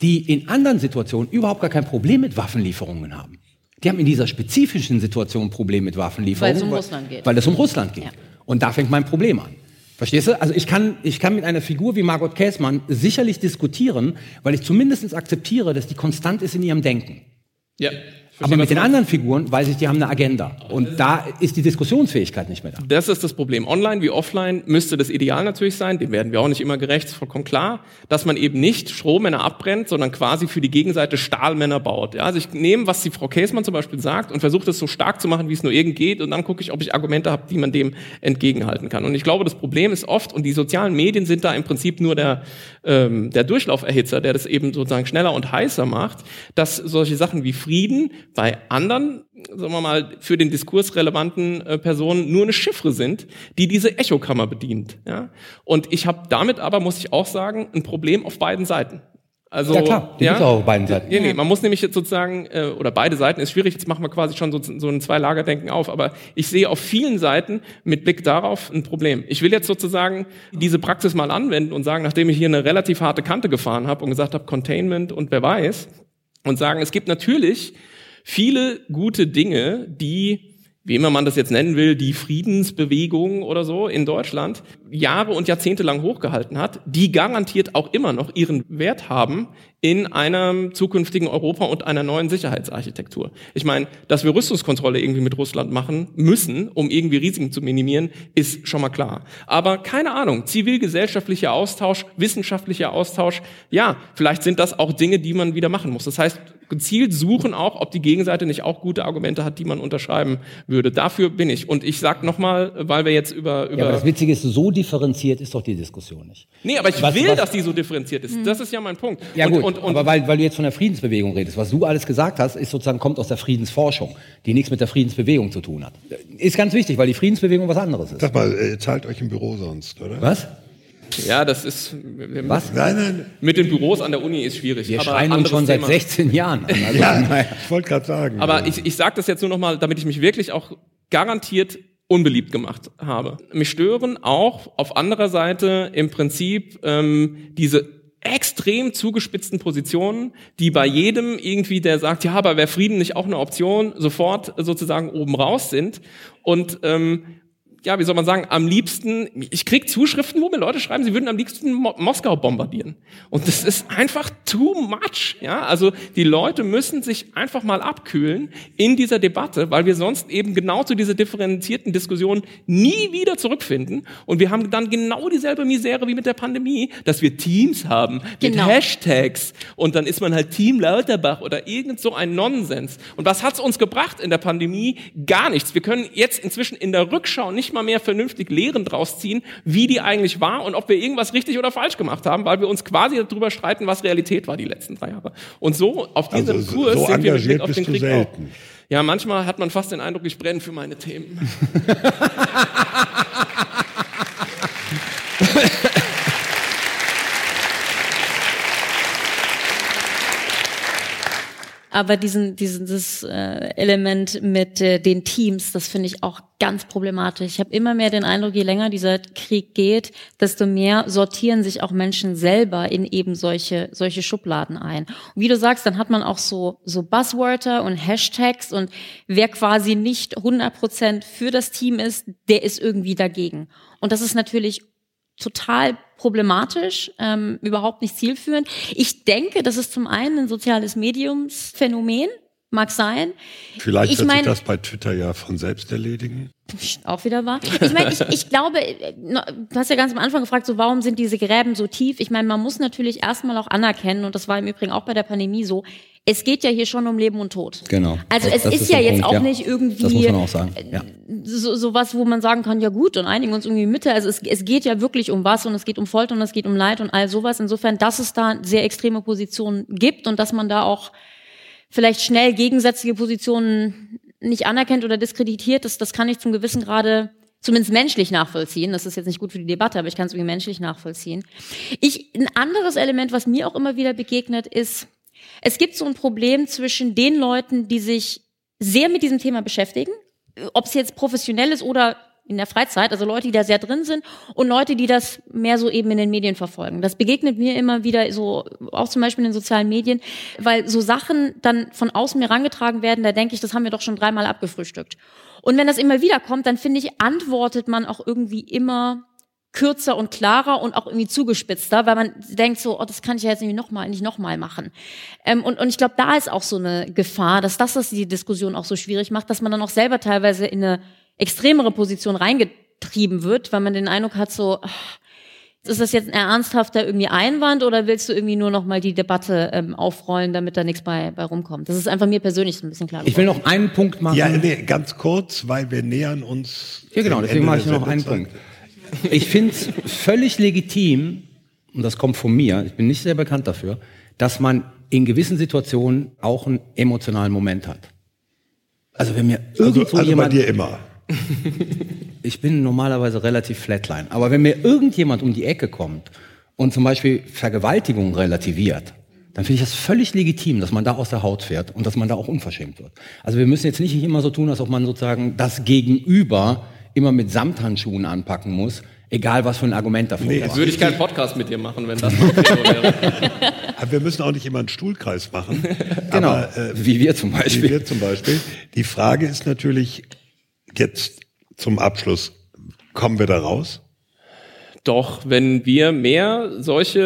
die in anderen Situationen überhaupt gar kein Problem mit Waffenlieferungen haben. Die haben in dieser spezifischen Situation ein Problem mit Waffenlieferungen. Weil es um Russland geht. Weil es um Russland geht. Ja. Und da fängt mein Problem an. Verstehst du? Also ich kann, ich kann mit einer Figur wie Margot Käßmann sicherlich diskutieren, weil ich zumindest akzeptiere, dass die konstant ist in ihrem Denken. Ja. Aber mit den anderen Figuren weiß ich, die haben eine Agenda. Und da ist die Diskussionsfähigkeit nicht mehr da. Das ist das Problem. Online wie offline müsste das Ideal natürlich sein, dem werden wir auch nicht immer gerecht, ist vollkommen klar, dass man eben nicht Strohmänner abbrennt, sondern quasi für die Gegenseite Stahlmänner baut. Ja, also ich nehme, was die Frau Käsmann zum Beispiel sagt und versuche das so stark zu machen, wie es nur irgend geht und dann gucke ich, ob ich Argumente habe, die man dem entgegenhalten kann. Und ich glaube, das Problem ist oft, und die sozialen Medien sind da im Prinzip nur der, ähm, der Durchlauferhitzer, der das eben sozusagen schneller und heißer macht, dass solche Sachen wie Frieden bei anderen, sagen wir mal, für den Diskurs relevanten äh, Personen nur eine Chiffre sind, die diese Echokammer bedient. Ja? Und ich habe damit aber, muss ich auch sagen, ein Problem auf beiden Seiten. Also, Ja, klar, die gibt's auch auf beiden Seiten. Ja, nee, man muss nämlich jetzt sozusagen, äh, oder beide Seiten ist schwierig, jetzt machen wir quasi schon so, so ein Zwei-Lager-Denken auf, aber ich sehe auf vielen Seiten mit Blick darauf ein Problem. Ich will jetzt sozusagen diese Praxis mal anwenden und sagen, nachdem ich hier eine relativ harte Kante gefahren habe und gesagt habe, Containment und wer weiß, und sagen, es gibt natürlich viele gute Dinge, die wie immer man das jetzt nennen will, die Friedensbewegung oder so in Deutschland Jahre und Jahrzehnte lang hochgehalten hat, die garantiert auch immer noch ihren Wert haben in einem zukünftigen Europa und einer neuen Sicherheitsarchitektur. Ich meine, dass wir Rüstungskontrolle irgendwie mit Russland machen müssen, um irgendwie Risiken zu minimieren, ist schon mal klar. Aber keine Ahnung, zivilgesellschaftlicher Austausch, wissenschaftlicher Austausch, ja, vielleicht sind das auch Dinge, die man wieder machen muss. Das heißt, gezielt suchen auch, ob die Gegenseite nicht auch gute Argumente hat, die man unterschreiben würde. Dafür bin ich. Und ich sag nochmal, weil wir jetzt über... über Ja, aber das Witzige ist, so differenziert ist doch die Diskussion nicht. nee, aber ich Was- will, was- dass die so differenziert ist. Das ist ja mein Punkt. Ja und, gut, und, und, aber weil, weil du jetzt von der Friedensbewegung redest, was du alles gesagt hast, ist sozusagen kommt aus der Friedensforschung, die nichts mit der Friedensbewegung zu tun hat. Ist ganz wichtig, weil die Friedensbewegung was anderes ist. Sag mal, äh, zahlt euch im Büro sonst, oder? Was? ja, das ist... Was? Nein, nein. Mit den Büros an der Uni ist schwierig. Wir aber schreien uns schon seit Thema. 16 Jahren an. Also, Ja, naja. ich wollte gerade sagen. Aber äh, ich, ich sage das jetzt nur nochmal, damit ich mich wirklich auch garantiert unbeliebt gemacht habe. Mich stören auch auf anderer Seite im Prinzip ähm, diese extrem zugespitzten Positionen, die bei jedem irgendwie, der sagt, ja, aber wäre Frieden nicht auch eine Option, sofort sozusagen oben raus sind. Und ähm, ja, wie soll man sagen, am liebsten, ich krieg Zuschriften, wo mir Leute schreiben, sie würden am liebsten Mo Moskau bombardieren. Und das ist einfach too much, ja. Also, die Leute müssen sich einfach mal abkühlen in dieser Debatte, weil wir sonst eben genau zu dieser differenzierten Diskussion nie wieder zurückfinden. Und wir haben dann genau dieselbe Misere wie mit der Pandemie, dass wir Teams haben mit Genau. Hashtags und dann ist man halt Team Lauterbach oder irgend so ein Nonsens. Und was hat's uns gebracht in der Pandemie? Gar nichts. Wir können jetzt inzwischen in der Rückschau nicht mal mehr vernünftig Lehren draus ziehen, wie die eigentlich war und ob wir irgendwas richtig oder falsch gemacht haben, weil wir uns quasi darüber streiten, was Realität war die letzten drei Jahre. Und so auf diesem Also so- Kurs so sind wir mit Blick auf den Krieg selten. auch. Ja, manchmal hat man fast den Eindruck, ich brenne für meine Themen. Aber diesen, dieses äh, Element mit äh, den Teams, das finde ich auch ganz problematisch. Ich habe immer mehr den Eindruck, je länger dieser Krieg geht, desto mehr sortieren sich auch Menschen selber in eben solche solche Schubladen ein. Und wie du sagst, dann hat man auch so so Buzzwörter und Hashtags und wer quasi nicht 100% für das Team ist, der ist irgendwie dagegen. Und das ist natürlich total problematisch, ähm, überhaupt nicht zielführend. Ich denke, das ist zum einen ein soziales Mediumsphänomen, mag sein. vielleicht ich wird sich mein- das bei Twitter ja von selbst erledigen. Auch wieder wahr. Ich meine, ich, ich glaube, äh, du hast ja ganz am Anfang gefragt, so warum sind diese Gräben so tief? Ich meine, man muss natürlich erstmal auch anerkennen, und das war im Übrigen auch bei der Pandemie so, es geht ja hier schon um Leben und Tod. Genau. Also es ist, ist ja jetzt Punkt, auch ja. nicht irgendwie Das muss man auch sagen. Ja. so, so was, wo man sagen kann, ja gut, und einigen uns irgendwie Mitte. Also es, es geht ja wirklich um was und es geht um Folter und es geht um Leid und all sowas. Insofern, dass es da sehr extreme Positionen gibt und dass man da auch vielleicht schnell gegensätzliche Positionen nicht anerkennt oder diskreditiert, das, das kann ich zum gewissen Grade zumindest menschlich nachvollziehen. Das ist jetzt nicht gut für die Debatte, aber ich kann es irgendwie menschlich nachvollziehen. Ich, ein anderes Element, was mir auch immer wieder begegnet, ist, es gibt so ein Problem zwischen den Leuten, die sich sehr mit diesem Thema beschäftigen, ob es jetzt professionell ist oder in der Freizeit, also Leute, die da sehr drin sind und Leute, die das mehr so eben in den Medien verfolgen. Das begegnet mir immer wieder so, auch zum Beispiel in den sozialen Medien, weil so Sachen dann von außen mir rangetragen werden, da denke ich, das haben wir doch schon dreimal abgefrühstückt. Und wenn das immer wieder kommt, dann finde ich, antwortet man auch irgendwie immer kürzer und klarer und auch irgendwie zugespitzter, weil man denkt so, oh, das kann ich ja jetzt irgendwie noch mal, nicht nochmal machen. Ähm, und, und ich glaube, da ist auch so eine Gefahr, dass das, das die Diskussion auch so schwierig macht, dass man dann auch selber teilweise in eine extremere Position reingetrieben wird, weil man den Eindruck hat, so, ach, ist das jetzt ein ernsthafter irgendwie Einwand oder willst du irgendwie nur noch mal die Debatte ähm, aufrollen, damit da nichts bei, bei rumkommt? Das ist einfach mir persönlich so ein bisschen klar. Ich will noch einen Punkt machen. Ja, nee, ganz kurz, weil wir nähern uns. Ja, genau, deswegen mache ich noch einen. Punkt. Ich finde es völlig legitim, und das kommt von mir, ich bin nicht sehr bekannt dafür, dass man in gewissen Situationen auch einen emotionalen Moment hat. Also wenn mir Also, irgendwo also bei jemand, dir immer. ich bin normalerweise relativ flatline, aber wenn mir irgendjemand um die Ecke kommt und zum Beispiel Vergewaltigung relativiert, dann finde ich das völlig legitim, dass man da aus der Haut fährt und dass man da auch unverschämt wird. Also wir müssen jetzt nicht immer so tun, als ob man sozusagen das Gegenüber immer mit Samthandschuhen anpacken muss, egal was für ein Argument dafür Nee, Würde ich keinen Podcast mit dir machen, wenn das so wäre. Aber wir müssen auch nicht immer einen Stuhlkreis machen. Genau, Aber, äh, wie wir zum wie Beispiel. wir zum Beispiel. Die Frage ist natürlich jetzt zum Abschluss, kommen wir da raus? Doch, wenn wir mehr solche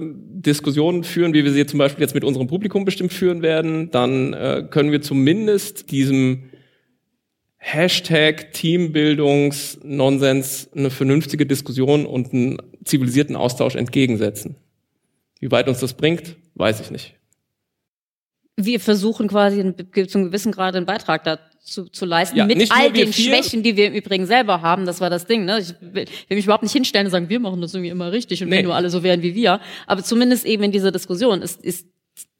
äh, Diskussionen führen, wie wir sie zum Beispiel jetzt mit unserem Publikum bestimmt führen werden, dann äh, können wir zumindest diesem Hashtag Teambildungsnonsens eine vernünftige Diskussion und einen zivilisierten Austausch entgegensetzen. Wie weit uns das bringt, weiß ich nicht. wir versuchen quasi zum gewissen Grad einen Beitrag dazu zu leisten, Ja, mit all den vier. Schwächen, die wir im Übrigen selber haben. Das war das Ding. Ne? Ich will, mich überhaupt nicht hinstellen und sagen, wir machen das irgendwie immer richtig und Nee. wenn nur alle so wären wie wir. Aber zumindest eben in dieser Diskussion ist, ist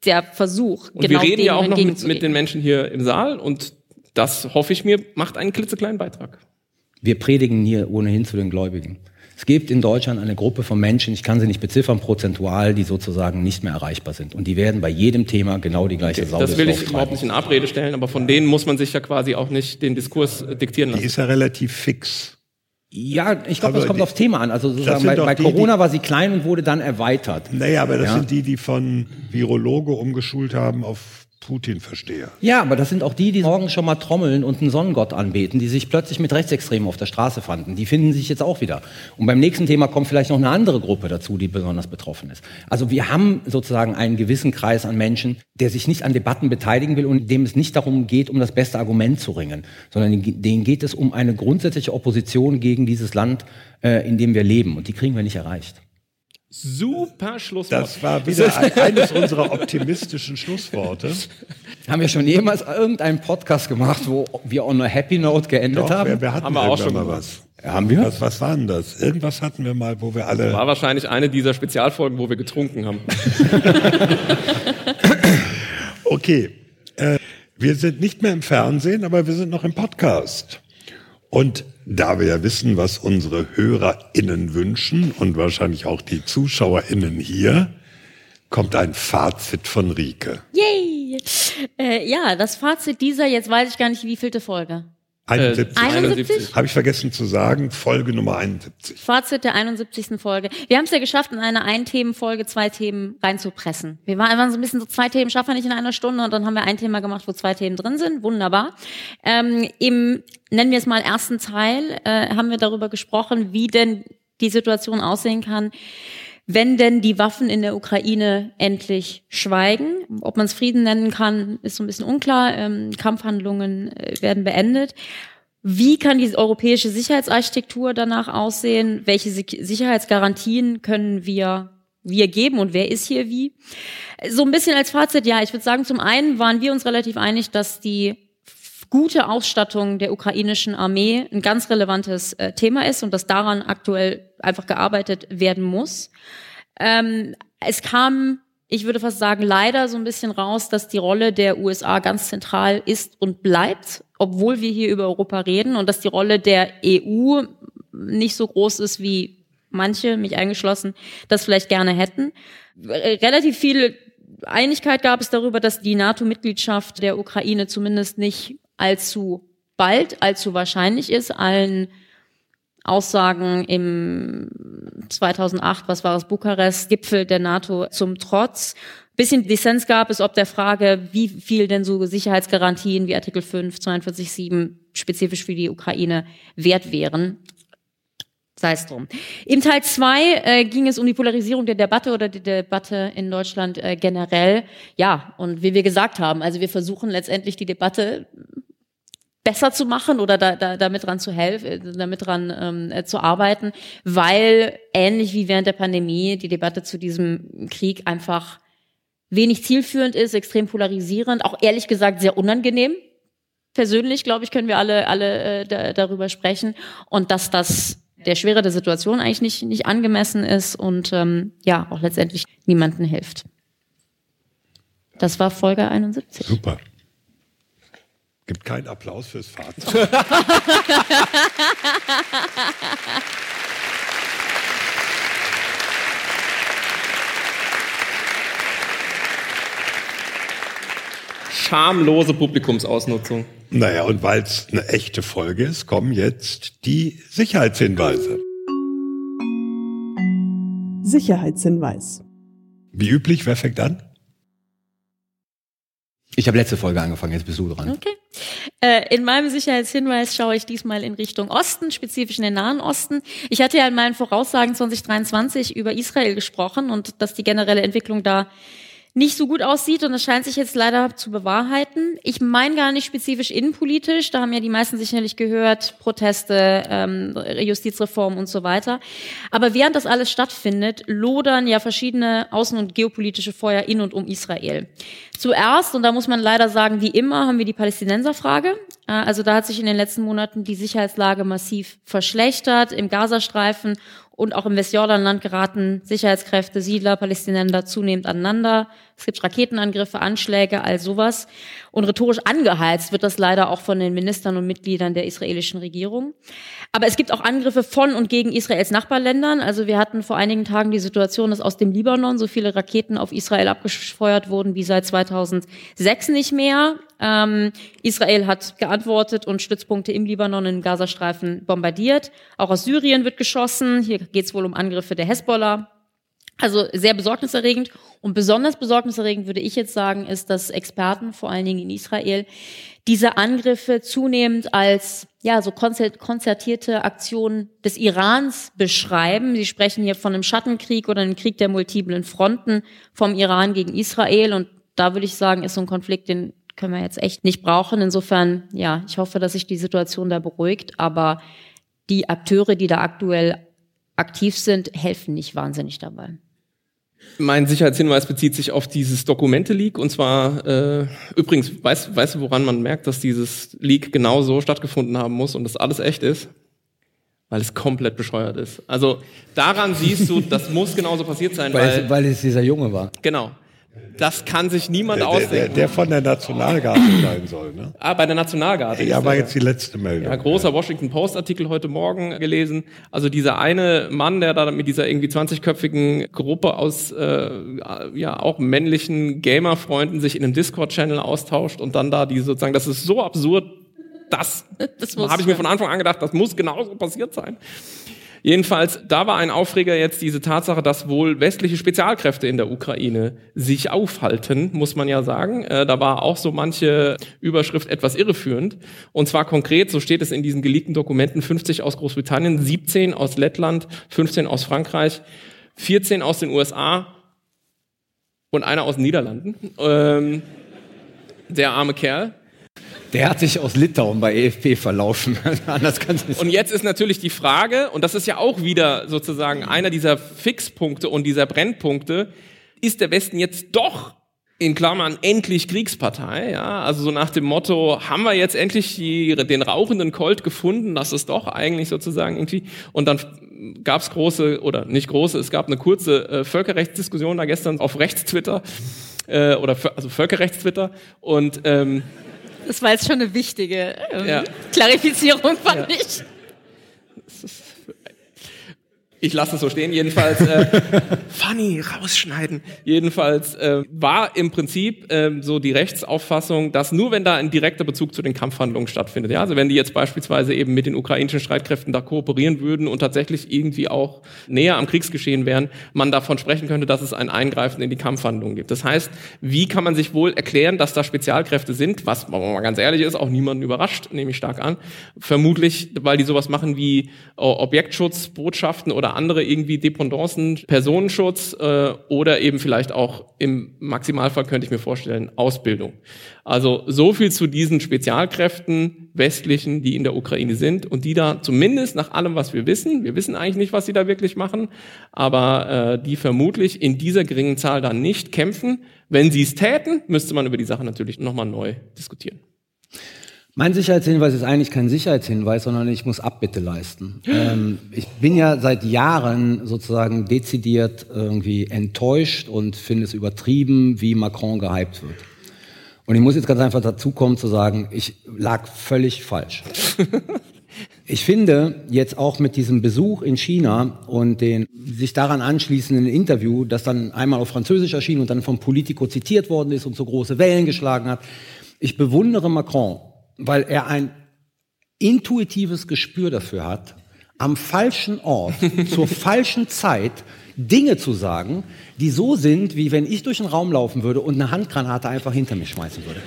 der Versuch, Und genau wir reden ja auch noch mit, mit den Menschen hier im Saal und das hoffe ich mir, macht einen klitzekleinen Beitrag. Wir predigen hier ohnehin zu den Gläubigen. Es gibt in Deutschland eine Gruppe von Menschen, ich kann sie nicht beziffern, prozentual, die sozusagen nicht mehr erreichbar sind. Und die werden bei jedem Thema genau die gleiche Sau Das will ich überhaupt nicht in Abrede stellen, aber von denen muss man sich ja quasi auch nicht den Diskurs äh, diktieren Die lassen. ist ja relativ fix. Ja, ich glaube, das kommt die- aufs Thema an. Also sozusagen bei, bei die, Corona war sie klein und wurde dann erweitert. Naja, aber das Ja. sind die, die von Virologe umgeschult haben auf Putin-Versteher. Ja, aber das sind auch die, die morgens schon mal trommeln und einen Sonnengott anbeten, die sich plötzlich mit Rechtsextremen auf der Straße fanden. Die finden sich jetzt auch wieder. Und beim nächsten Thema kommt vielleicht noch eine andere Gruppe dazu, die besonders betroffen ist. Also wir haben sozusagen einen gewissen Kreis an Menschen, der sich nicht an Debatten beteiligen will und dem es nicht darum geht, um das beste Argument zu ringen, sondern denen geht es um eine grundsätzliche Opposition gegen dieses Land, äh, in dem wir leben. Und die kriegen wir nicht erreicht. Super Schlusswort. Das war wieder ein- eines unserer optimistischen Schlussworte. Haben wir schon jemals irgendeinen Podcast gemacht, wo wir on a happy note geendet Doch, haben? wir, wir hatten Haben wir auch schon mal was. Haben wir? Was, was war denn das? Irgendwas hatten wir mal, wo wir alle. War wahrscheinlich eine dieser Spezialfolgen, wo wir getrunken haben. Okay, äh, wir sind nicht mehr im Fernsehen, aber wir sind noch im Podcast. Und da wir ja wissen, was unsere HörerInnen wünschen und wahrscheinlich auch die ZuschauerInnen hier, kommt ein Fazit von Rike. Yay! Äh, ja, das Fazit dieser, jetzt weiß ich gar nicht, wievielte Folge. 71. 71? Habe ich vergessen zu sagen, Folge Nummer 71. Fazit der 71. Folge. Wir haben es ja geschafft, in eine Ein-Themen-Folge zwei Themen reinzupressen. Wir waren, waren so ein bisschen so, zwei Themen schaffen wir nicht in einer Stunde und dann haben wir ein Thema gemacht, wo zwei Themen drin sind. Wunderbar. Ähm, Im, nennen wir es mal, ersten Teil äh, haben wir darüber gesprochen, wie denn die Situation aussehen kann, wenn denn die Waffen in der Ukraine endlich schweigen. Ob man es Frieden nennen kann, ist so ein bisschen unklar. Ähm, Kampfhandlungen äh, werden beendet. Wie kann die europäische Sicherheitsarchitektur danach aussehen? Welche Sich- Sicherheitsgarantien können wir, wir geben und wer ist hier wie? So ein bisschen als Fazit, ja, ich würde sagen, zum einen waren wir uns relativ einig, dass die gute Ausstattung der ukrainischen Armee ein ganz relevantes äh, Thema ist und dass daran aktuell einfach gearbeitet werden muss. Ähm, es kam, ich würde fast sagen, leider so ein bisschen raus, dass die Rolle der USA ganz zentral ist und bleibt, obwohl wir hier über Europa reden und dass die Rolle der EU nicht so groß ist, wie manche, mich eingeschlossen, das vielleicht gerne hätten. Relativ viel Einigkeit gab es darüber, dass die NATO-Mitgliedschaft der Ukraine zumindest nicht allzu bald, allzu wahrscheinlich ist. Allen Aussagen im 2008, was war es, Bukarest-Gipfel der NATO zum Trotz. Bisschen Dissens gab es, ob der Frage, wie viel denn so Sicherheitsgarantien wie Artikel 5, 42.7 spezifisch für die Ukraine wert wären. sei es drum. Im Teil zwei äh, ging es um die Polarisierung der Debatte oder die Debatte in Deutschland äh, generell. Ja, und wie wir gesagt haben, also wir versuchen letztendlich die Debatte besser zu machen oder da, da, damit dran zu helfen, damit dran ähm, äh, zu arbeiten, weil ähnlich wie während der Pandemie die Debatte zu diesem Krieg einfach wenig zielführend ist, extrem polarisierend, auch ehrlich gesagt sehr unangenehm. Persönlich, glaube ich, können wir alle, alle äh, da, darüber sprechen. Und dass das der Schwere der Situation eigentlich nicht, nicht angemessen ist und ähm, ja, auch letztendlich niemandem hilft. Das war Folge 71. Super. Gibt keinen Applaus fürs Fazit. Schamlose Publikumsausnutzung. naja, und weil es eine echte Folge ist, kommen jetzt die Sicherheitshinweise. Sicherheitshinweis. Wie üblich, wer fängt an? Ich habe letzte Folge angefangen, jetzt bist du dran. Okay. Äh, in meinem Sicherheitshinweis schaue ich diesmal in Richtung Osten, spezifisch in den Nahen Osten. Ich hatte ja in meinen Voraussagen 2023 über Israel gesprochen und dass die generelle Entwicklung da nicht so gut aussieht und es scheint sich jetzt leider zu bewahrheiten. Ich meine gar nicht spezifisch innenpolitisch, da haben ja die meisten sicherlich gehört, Proteste, ähm, Justizreform und so weiter. Aber während das alles stattfindet, lodern ja verschiedene außen- und geopolitische Feuer in und um Israel. Zuerst, und da muss man leider sagen, wie immer, haben wir die Palästinenserfrage. Äh, Also da hat sich in den letzten Monaten die Sicherheitslage massiv verschlechtert im Gazastreifen und auch im Westjordanland geraten Sicherheitskräfte, Siedler, Palästinenser zunehmend aneinander. Es gibt Raketenangriffe, Anschläge, all sowas. Und rhetorisch angeheizt wird das leider auch von den Ministern und Mitgliedern der israelischen Regierung. Aber es gibt auch Angriffe von und gegen Israels Nachbarländern. Also wir hatten vor einigen Tagen die Situation, dass aus dem Libanon so viele Raketen auf Israel abgefeuert wurden wie seit 2006 nicht mehr. Ähm, Israel hat geantwortet und Stützpunkte im Libanon im Gazastreifen bombardiert. Auch aus Syrien wird geschossen. Hier geht es wohl um Angriffe der Hezbollah. Also sehr besorgniserregend. Und besonders besorgniserregend würde ich jetzt sagen, ist, dass Experten, vor allen Dingen in Israel, diese Angriffe zunehmend als ja so konzert konzertierte Aktionen des Irans beschreiben. Sie sprechen hier von einem Schattenkrieg oder einem Krieg der multiplen Fronten vom Iran gegen Israel. Und da würde ich sagen, ist so ein Konflikt, den können wir jetzt echt nicht brauchen. Insofern, ja, ich hoffe, dass sich die Situation da beruhigt. Aber die Akteure, die da aktuell aktiv sind, helfen nicht wahnsinnig dabei. Mein Sicherheitshinweis bezieht sich auf dieses Dokumente-Leak und zwar äh, übrigens, weißt, weißt du, woran man merkt, dass dieses Leak genau so stattgefunden haben muss und das alles echt ist? Weil es komplett bescheuert ist. Also daran siehst du, das muss genauso passiert sein, Weil, weil, es, weil es dieser Junge war. genau. Das kann sich niemand Der, der, der, ausdenken. der von der Nationalgarde sein soll, ne? ah, bei der Nationalgarde. Ja, ist war jetzt die letzte Meldung. Ja, großer Washington Post Artikel heute Morgen gelesen. Also dieser eine Mann, der da mit dieser irgendwie 20-köpfigen Gruppe aus äh, ja auch männlichen Gamer-Freunden sich in einem Discord-Channel austauscht und dann da die sozusagen, das ist so absurd, das, Das habe ich mir von Anfang an gedacht, das muss genauso passiert sein. Jedenfalls, da war ein Aufreger jetzt diese Tatsache, dass wohl westliche Spezialkräfte in der Ukraine sich aufhalten, muss man ja sagen. Äh, da war auch so manche Überschrift etwas irreführend. Und zwar konkret, so steht es in diesen geleakten Dokumenten, 50 aus Großbritannien, 17 aus Lettland, 15 aus Frankreich, 14 aus den USA und einer aus den Niederlanden. Ähm, der arme Kerl. Der hat sich aus Litauen bei EFP verlaufen. Anders kann es nicht Und jetzt ist natürlich die Frage, und das ist ja auch wieder sozusagen einer dieser Fixpunkte und dieser Brennpunkte, ist der Westen jetzt doch in Klammern endlich Kriegspartei, ja, also so nach dem Motto, haben wir jetzt endlich die, den rauchenden Colt gefunden, das ist doch eigentlich sozusagen irgendwie, und dann gab es große, oder nicht große, es gab eine kurze äh, Völkerrechtsdiskussion da gestern auf Rechtstwitter, äh, oder also Völkerrechtstwitter, und ähm, Das war jetzt schon eine wichtige ähm, Ja. Klarifizierung, fand ich. Ich lasse es so stehen. Jedenfalls, äh, funny, rausschneiden. Jedenfalls äh, war im Prinzip äh, so die Rechtsauffassung, dass nur wenn da ein direkter Bezug zu den Kampfhandlungen stattfindet, ja, also wenn die jetzt beispielsweise eben mit den ukrainischen Streitkräften da kooperieren würden und tatsächlich irgendwie auch näher am Kriegsgeschehen wären, man davon sprechen könnte, dass es ein Eingreifen in die Kampfhandlungen gibt. Das heißt, wie kann man sich wohl erklären, dass da Spezialkräfte sind, was, wenn man mal ganz ehrlich ist, auch niemanden überrascht, nehme ich stark an. Vermutlich, weil die sowas machen wie äh, Objektschutzbotschaften oder andere irgendwie Dependancen, Personenschutz äh, oder eben vielleicht auch im Maximalfall könnte ich mir vorstellen, Ausbildung. Also so viel zu diesen Spezialkräften westlichen, die in der Ukraine sind und die da zumindest nach allem, was wir wissen, wir wissen eigentlich nicht, was sie da wirklich machen, aber äh, die vermutlich in dieser geringen Zahl dann nicht kämpfen. Wenn sie es täten, müsste man über die Sache natürlich nochmal neu diskutieren. Mein Sicherheitshinweis ist eigentlich kein Sicherheitshinweis, sondern ich muss Abbitte leisten. Ähm, ich bin ja seit Jahren sozusagen dezidiert irgendwie enttäuscht und finde es übertrieben, wie Macron gehypt wird. Und ich muss jetzt ganz einfach dazu kommen zu sagen, ich lag völlig falsch. Ich finde jetzt auch mit diesem Besuch in China und den sich daran anschließenden Interview, das dann einmal auf Französisch erschien und dann vom Politico zitiert worden ist und so große Wellen geschlagen hat, ich bewundere Macron, weil er ein intuitives Gespür dafür hat, am falschen Ort, zur falschen Zeit Dinge zu sagen, die so sind, wie wenn ich durch den Raum laufen würde und eine Handgranate einfach hinter mich schmeißen würde.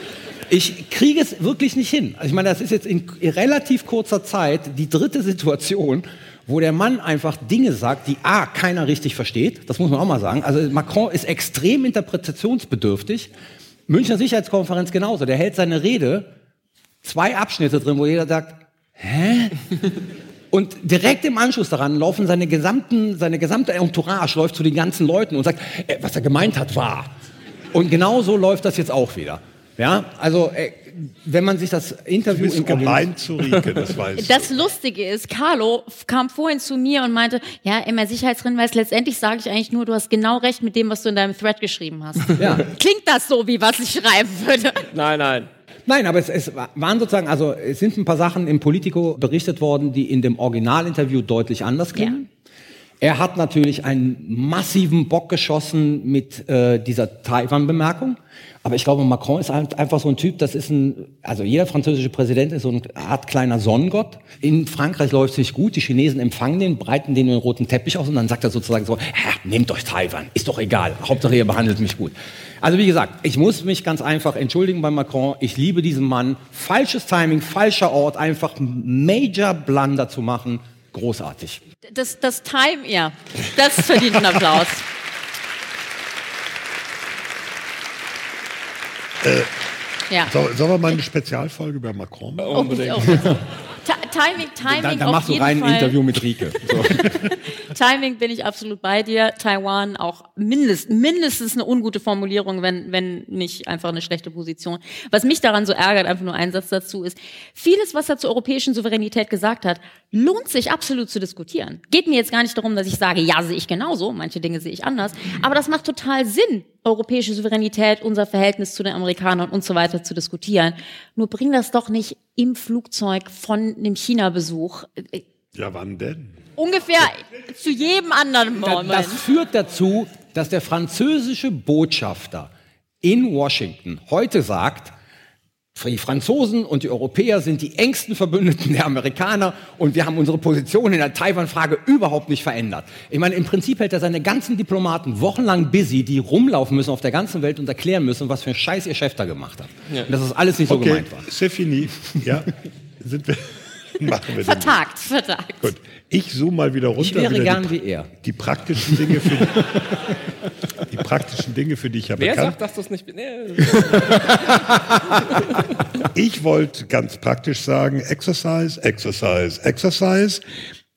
Ich kriege es wirklich nicht hin. Also ich meine, das ist jetzt in relativ kurzer Zeit die dritte Situation, wo der Mann einfach Dinge sagt, die A, keiner richtig versteht. Das muss man auch mal sagen. Also Macron ist extrem interpretationsbedürftig. Münchner Sicherheitskonferenz genauso. Der hält seine Rede, zwei Abschnitte drin, wo jeder sagt, hä? Und direkt im Anschluss daran laufen seine gesamten, seine gesamte Entourage läuft zu den ganzen Leuten und sagt, äh, was er gemeint hat, war. Und genau so läuft das jetzt auch wieder. Ja, also äh, wenn man sich das Interview Du bist gemein zu Rike, das weißt Das Lustige ist, Carlo kam vorhin zu mir und meinte, ja, immer Sicherheitshinweis, letztendlich sage ich eigentlich nur, du hast genau recht mit dem, was du in deinem Thread geschrieben hast. Ja. Klingt das so, wie was ich schreiben würde? Nein, nein. Nein, aber es, es waren sozusagen, also es sind ein paar Sachen im Politico berichtet worden, die in dem Originalinterview deutlich anders klingen. Er hat natürlich einen massiven Bock geschossen mit äh, dieser Taiwan-Bemerkung. Aber ich glaube, Macron ist halt einfach so ein Typ, das ist ein, also jeder französische Präsident ist so eine Art kleiner Sonnengott. In Frankreich läuft es nicht gut, die Chinesen empfangen den, breiten den den roten Teppich aus und dann sagt er sozusagen so, nehmt euch Taiwan, ist doch egal, Hauptsache ihr behandelt mich gut. Also wie gesagt, ich muss mich ganz einfach entschuldigen bei Macron, ich liebe diesen Mann. Falsches Timing, falscher Ort, einfach Major Blunder zu machen, großartig. Das, das Time, ja, das verdient einen Applaus. ja. So, sollen wir mal eine Spezialfolge über Macron machen? Unbedingt. Oh, oh. Timing, Timing Da, da machst du rein ein. Interview mit Rike. So. Timing bin ich absolut bei dir. Taiwan auch mindest, mindestens eine ungute Formulierung, wenn, wenn nicht einfach eine schlechte Position. Was mich daran so ärgert, einfach nur ein Satz dazu ist, vieles, was er zur europäischen Souveränität gesagt hat, lohnt sich absolut zu diskutieren. Geht mir jetzt gar nicht darum, dass ich sage, ja, sehe ich genauso, manche Dinge sehe ich anders, aber das macht total Sinn, europäische Souveränität, unser Verhältnis zu den Amerikanern und so weiter zu diskutieren. Nur bring das doch nicht im Flugzeug von dem China-Besuch Ja, wann denn? ungefähr zu jedem anderen Moment. Das führt dazu, dass der französische Botschafter in Washington heute sagt, die Franzosen und die Europäer sind die engsten Verbündeten der Amerikaner und wir haben unsere Position in der Taiwan-Frage überhaupt nicht verändert. Ich meine, im Prinzip hält er seine ganzen Diplomaten wochenlang busy, die rumlaufen müssen auf der ganzen Welt und erklären müssen, was für ein Scheiß ihr Chef da gemacht hat. Und dass das alles nicht so Okay, gemeint war. c'est fini. Ja, sind wir, machen wir den. vertagt, vertagt. Gut, ich zoome mal wieder runter. Ich wäre gern die, wie er. Die praktischen Dinge für die, die praktischen Dinge, für die ich ja Wer bekannt sagt, dass du es nicht... Nee. Ich wollte ganz praktisch sagen, Exercise, Exercise, Exercise.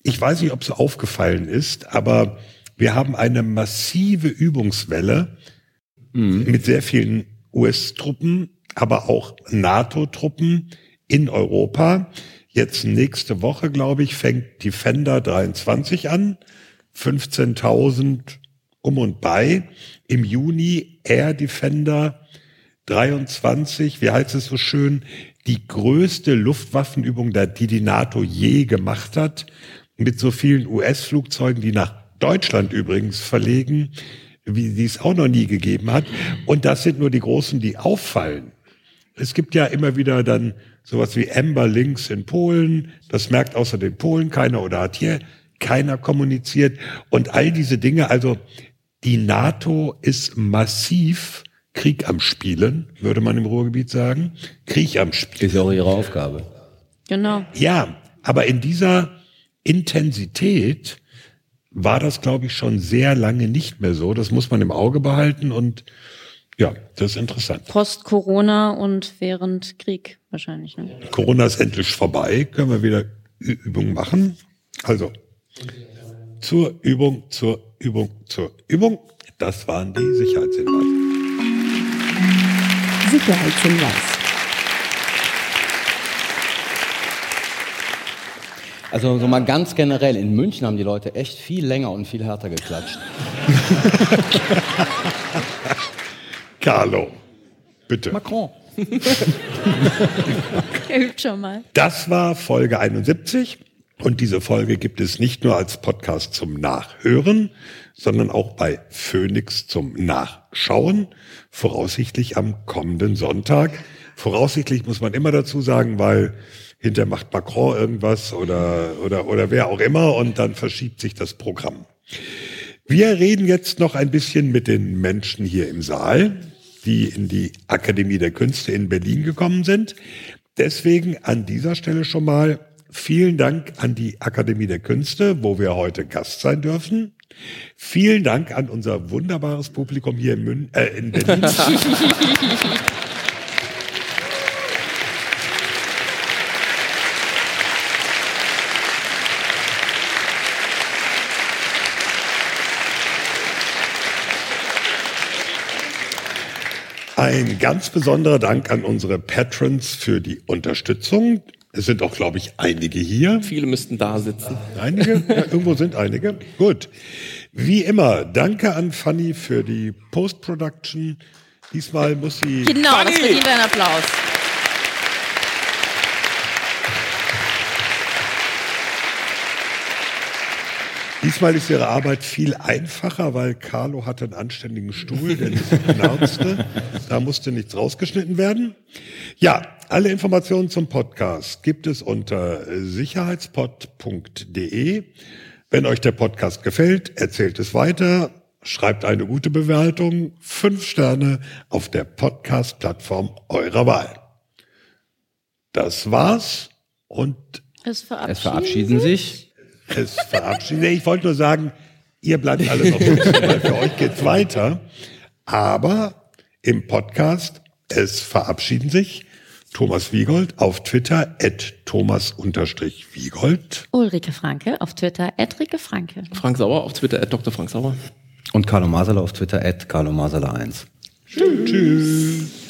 Ich weiß nicht, ob es aufgefallen ist, aber wir haben eine massive Übungswelle mit sehr vielen US-Truppen, aber auch NATO-Truppen in Europa. Jetzt nächste Woche, glaube ich, fängt Defender 23 an. 15.000 um und bei. Im Juni Air Defender 23, wie heißt es so schön, die größte Luftwaffenübung, die die NATO je gemacht hat. mit so vielen US-Flugzeugen, die nach Deutschland übrigens verlegen, wie die es auch noch nie gegeben hat. Und das sind nur die großen, die auffallen. Es gibt ja immer wieder dann sowas wie Amber Links in Polen. Das merkt außer den Polen keiner oder hat hier keiner kommuniziert. Und all diese Dinge, also die NATO ist massiv Krieg am Spielen, würde man im Ruhrgebiet sagen. Krieg am Spielen. Ist ja auch ihre Aufgabe. Genau. Ja, aber in dieser Intensität war das, glaube ich, schon sehr lange nicht mehr so. Das muss man im Auge behalten und ja, das ist interessant. Post-Corona und während Krieg wahrscheinlich. Ne? Corona ist endlich vorbei, können wir wieder Ü- Übung machen. Also zur Übung, zur Übung, zur Übung. Das waren die Sicherheitshinweise. Sicherheitshinweis. Also so mal ganz generell, in München haben die Leute echt viel länger und viel härter geklatscht. Carlo, bitte. Macron. Er übt schon mal. Das war Folge 71 und diese Folge gibt es nicht nur als Podcast zum Nachhören, sondern auch bei Phoenix zum Nachschauen, voraussichtlich am kommenden Sonntag. Voraussichtlich muss man immer dazu sagen, weil hinter macht Macron irgendwas oder, oder, oder wer auch immer und dann verschiebt sich das Programm. Wir reden jetzt noch ein bisschen mit den Menschen hier im Saal, die in die Akademie der Künste in Berlin gekommen sind. Deswegen an dieser Stelle schon mal vielen Dank an die Akademie der Künste, wo wir heute Gast sein dürfen. Vielen Dank an unser wunderbares Publikum hier in, Mün äh, in Berlin. Ein ganz besonderer Dank an unsere Patrons für die Unterstützung. Es sind auch, glaube ich, einige hier. Viele müssten da sitzen. Einige? Ja, irgendwo sind einige. Gut. Wie immer, danke an Fanny für die Post-Production. Diesmal muss sie. Genau, das verdient einen Applaus. Diesmal ist ihre Arbeit viel einfacher, weil Carlo hatte einen anständigen Stuhl, der nicht knarzte. Da musste nichts rausgeschnitten werden. Ja, alle Informationen zum Podcast gibt es unter sicherheitspod.de. Wenn euch der Podcast gefällt, erzählt es weiter, schreibt eine gute Bewertung, fünf Sterne auf der Podcast-Plattform eurer Wahl. Das war's und Es verabschieden, Es verabschieden sich. Es verabschieden. Ich wollte nur sagen, ihr bleibt alle noch weil für euch geht's weiter. Aber im Podcast, es verabschieden sich Thomas Wiegold auf Twitter at thomas-wiegold. Ulrike Franke auf Twitter, Edrike Franke. Frank Sauer auf Twitter, at Dr. Frank Sauer. Und Carlo Masala auf Twitter, at Carlo Masala 1. Tschüss.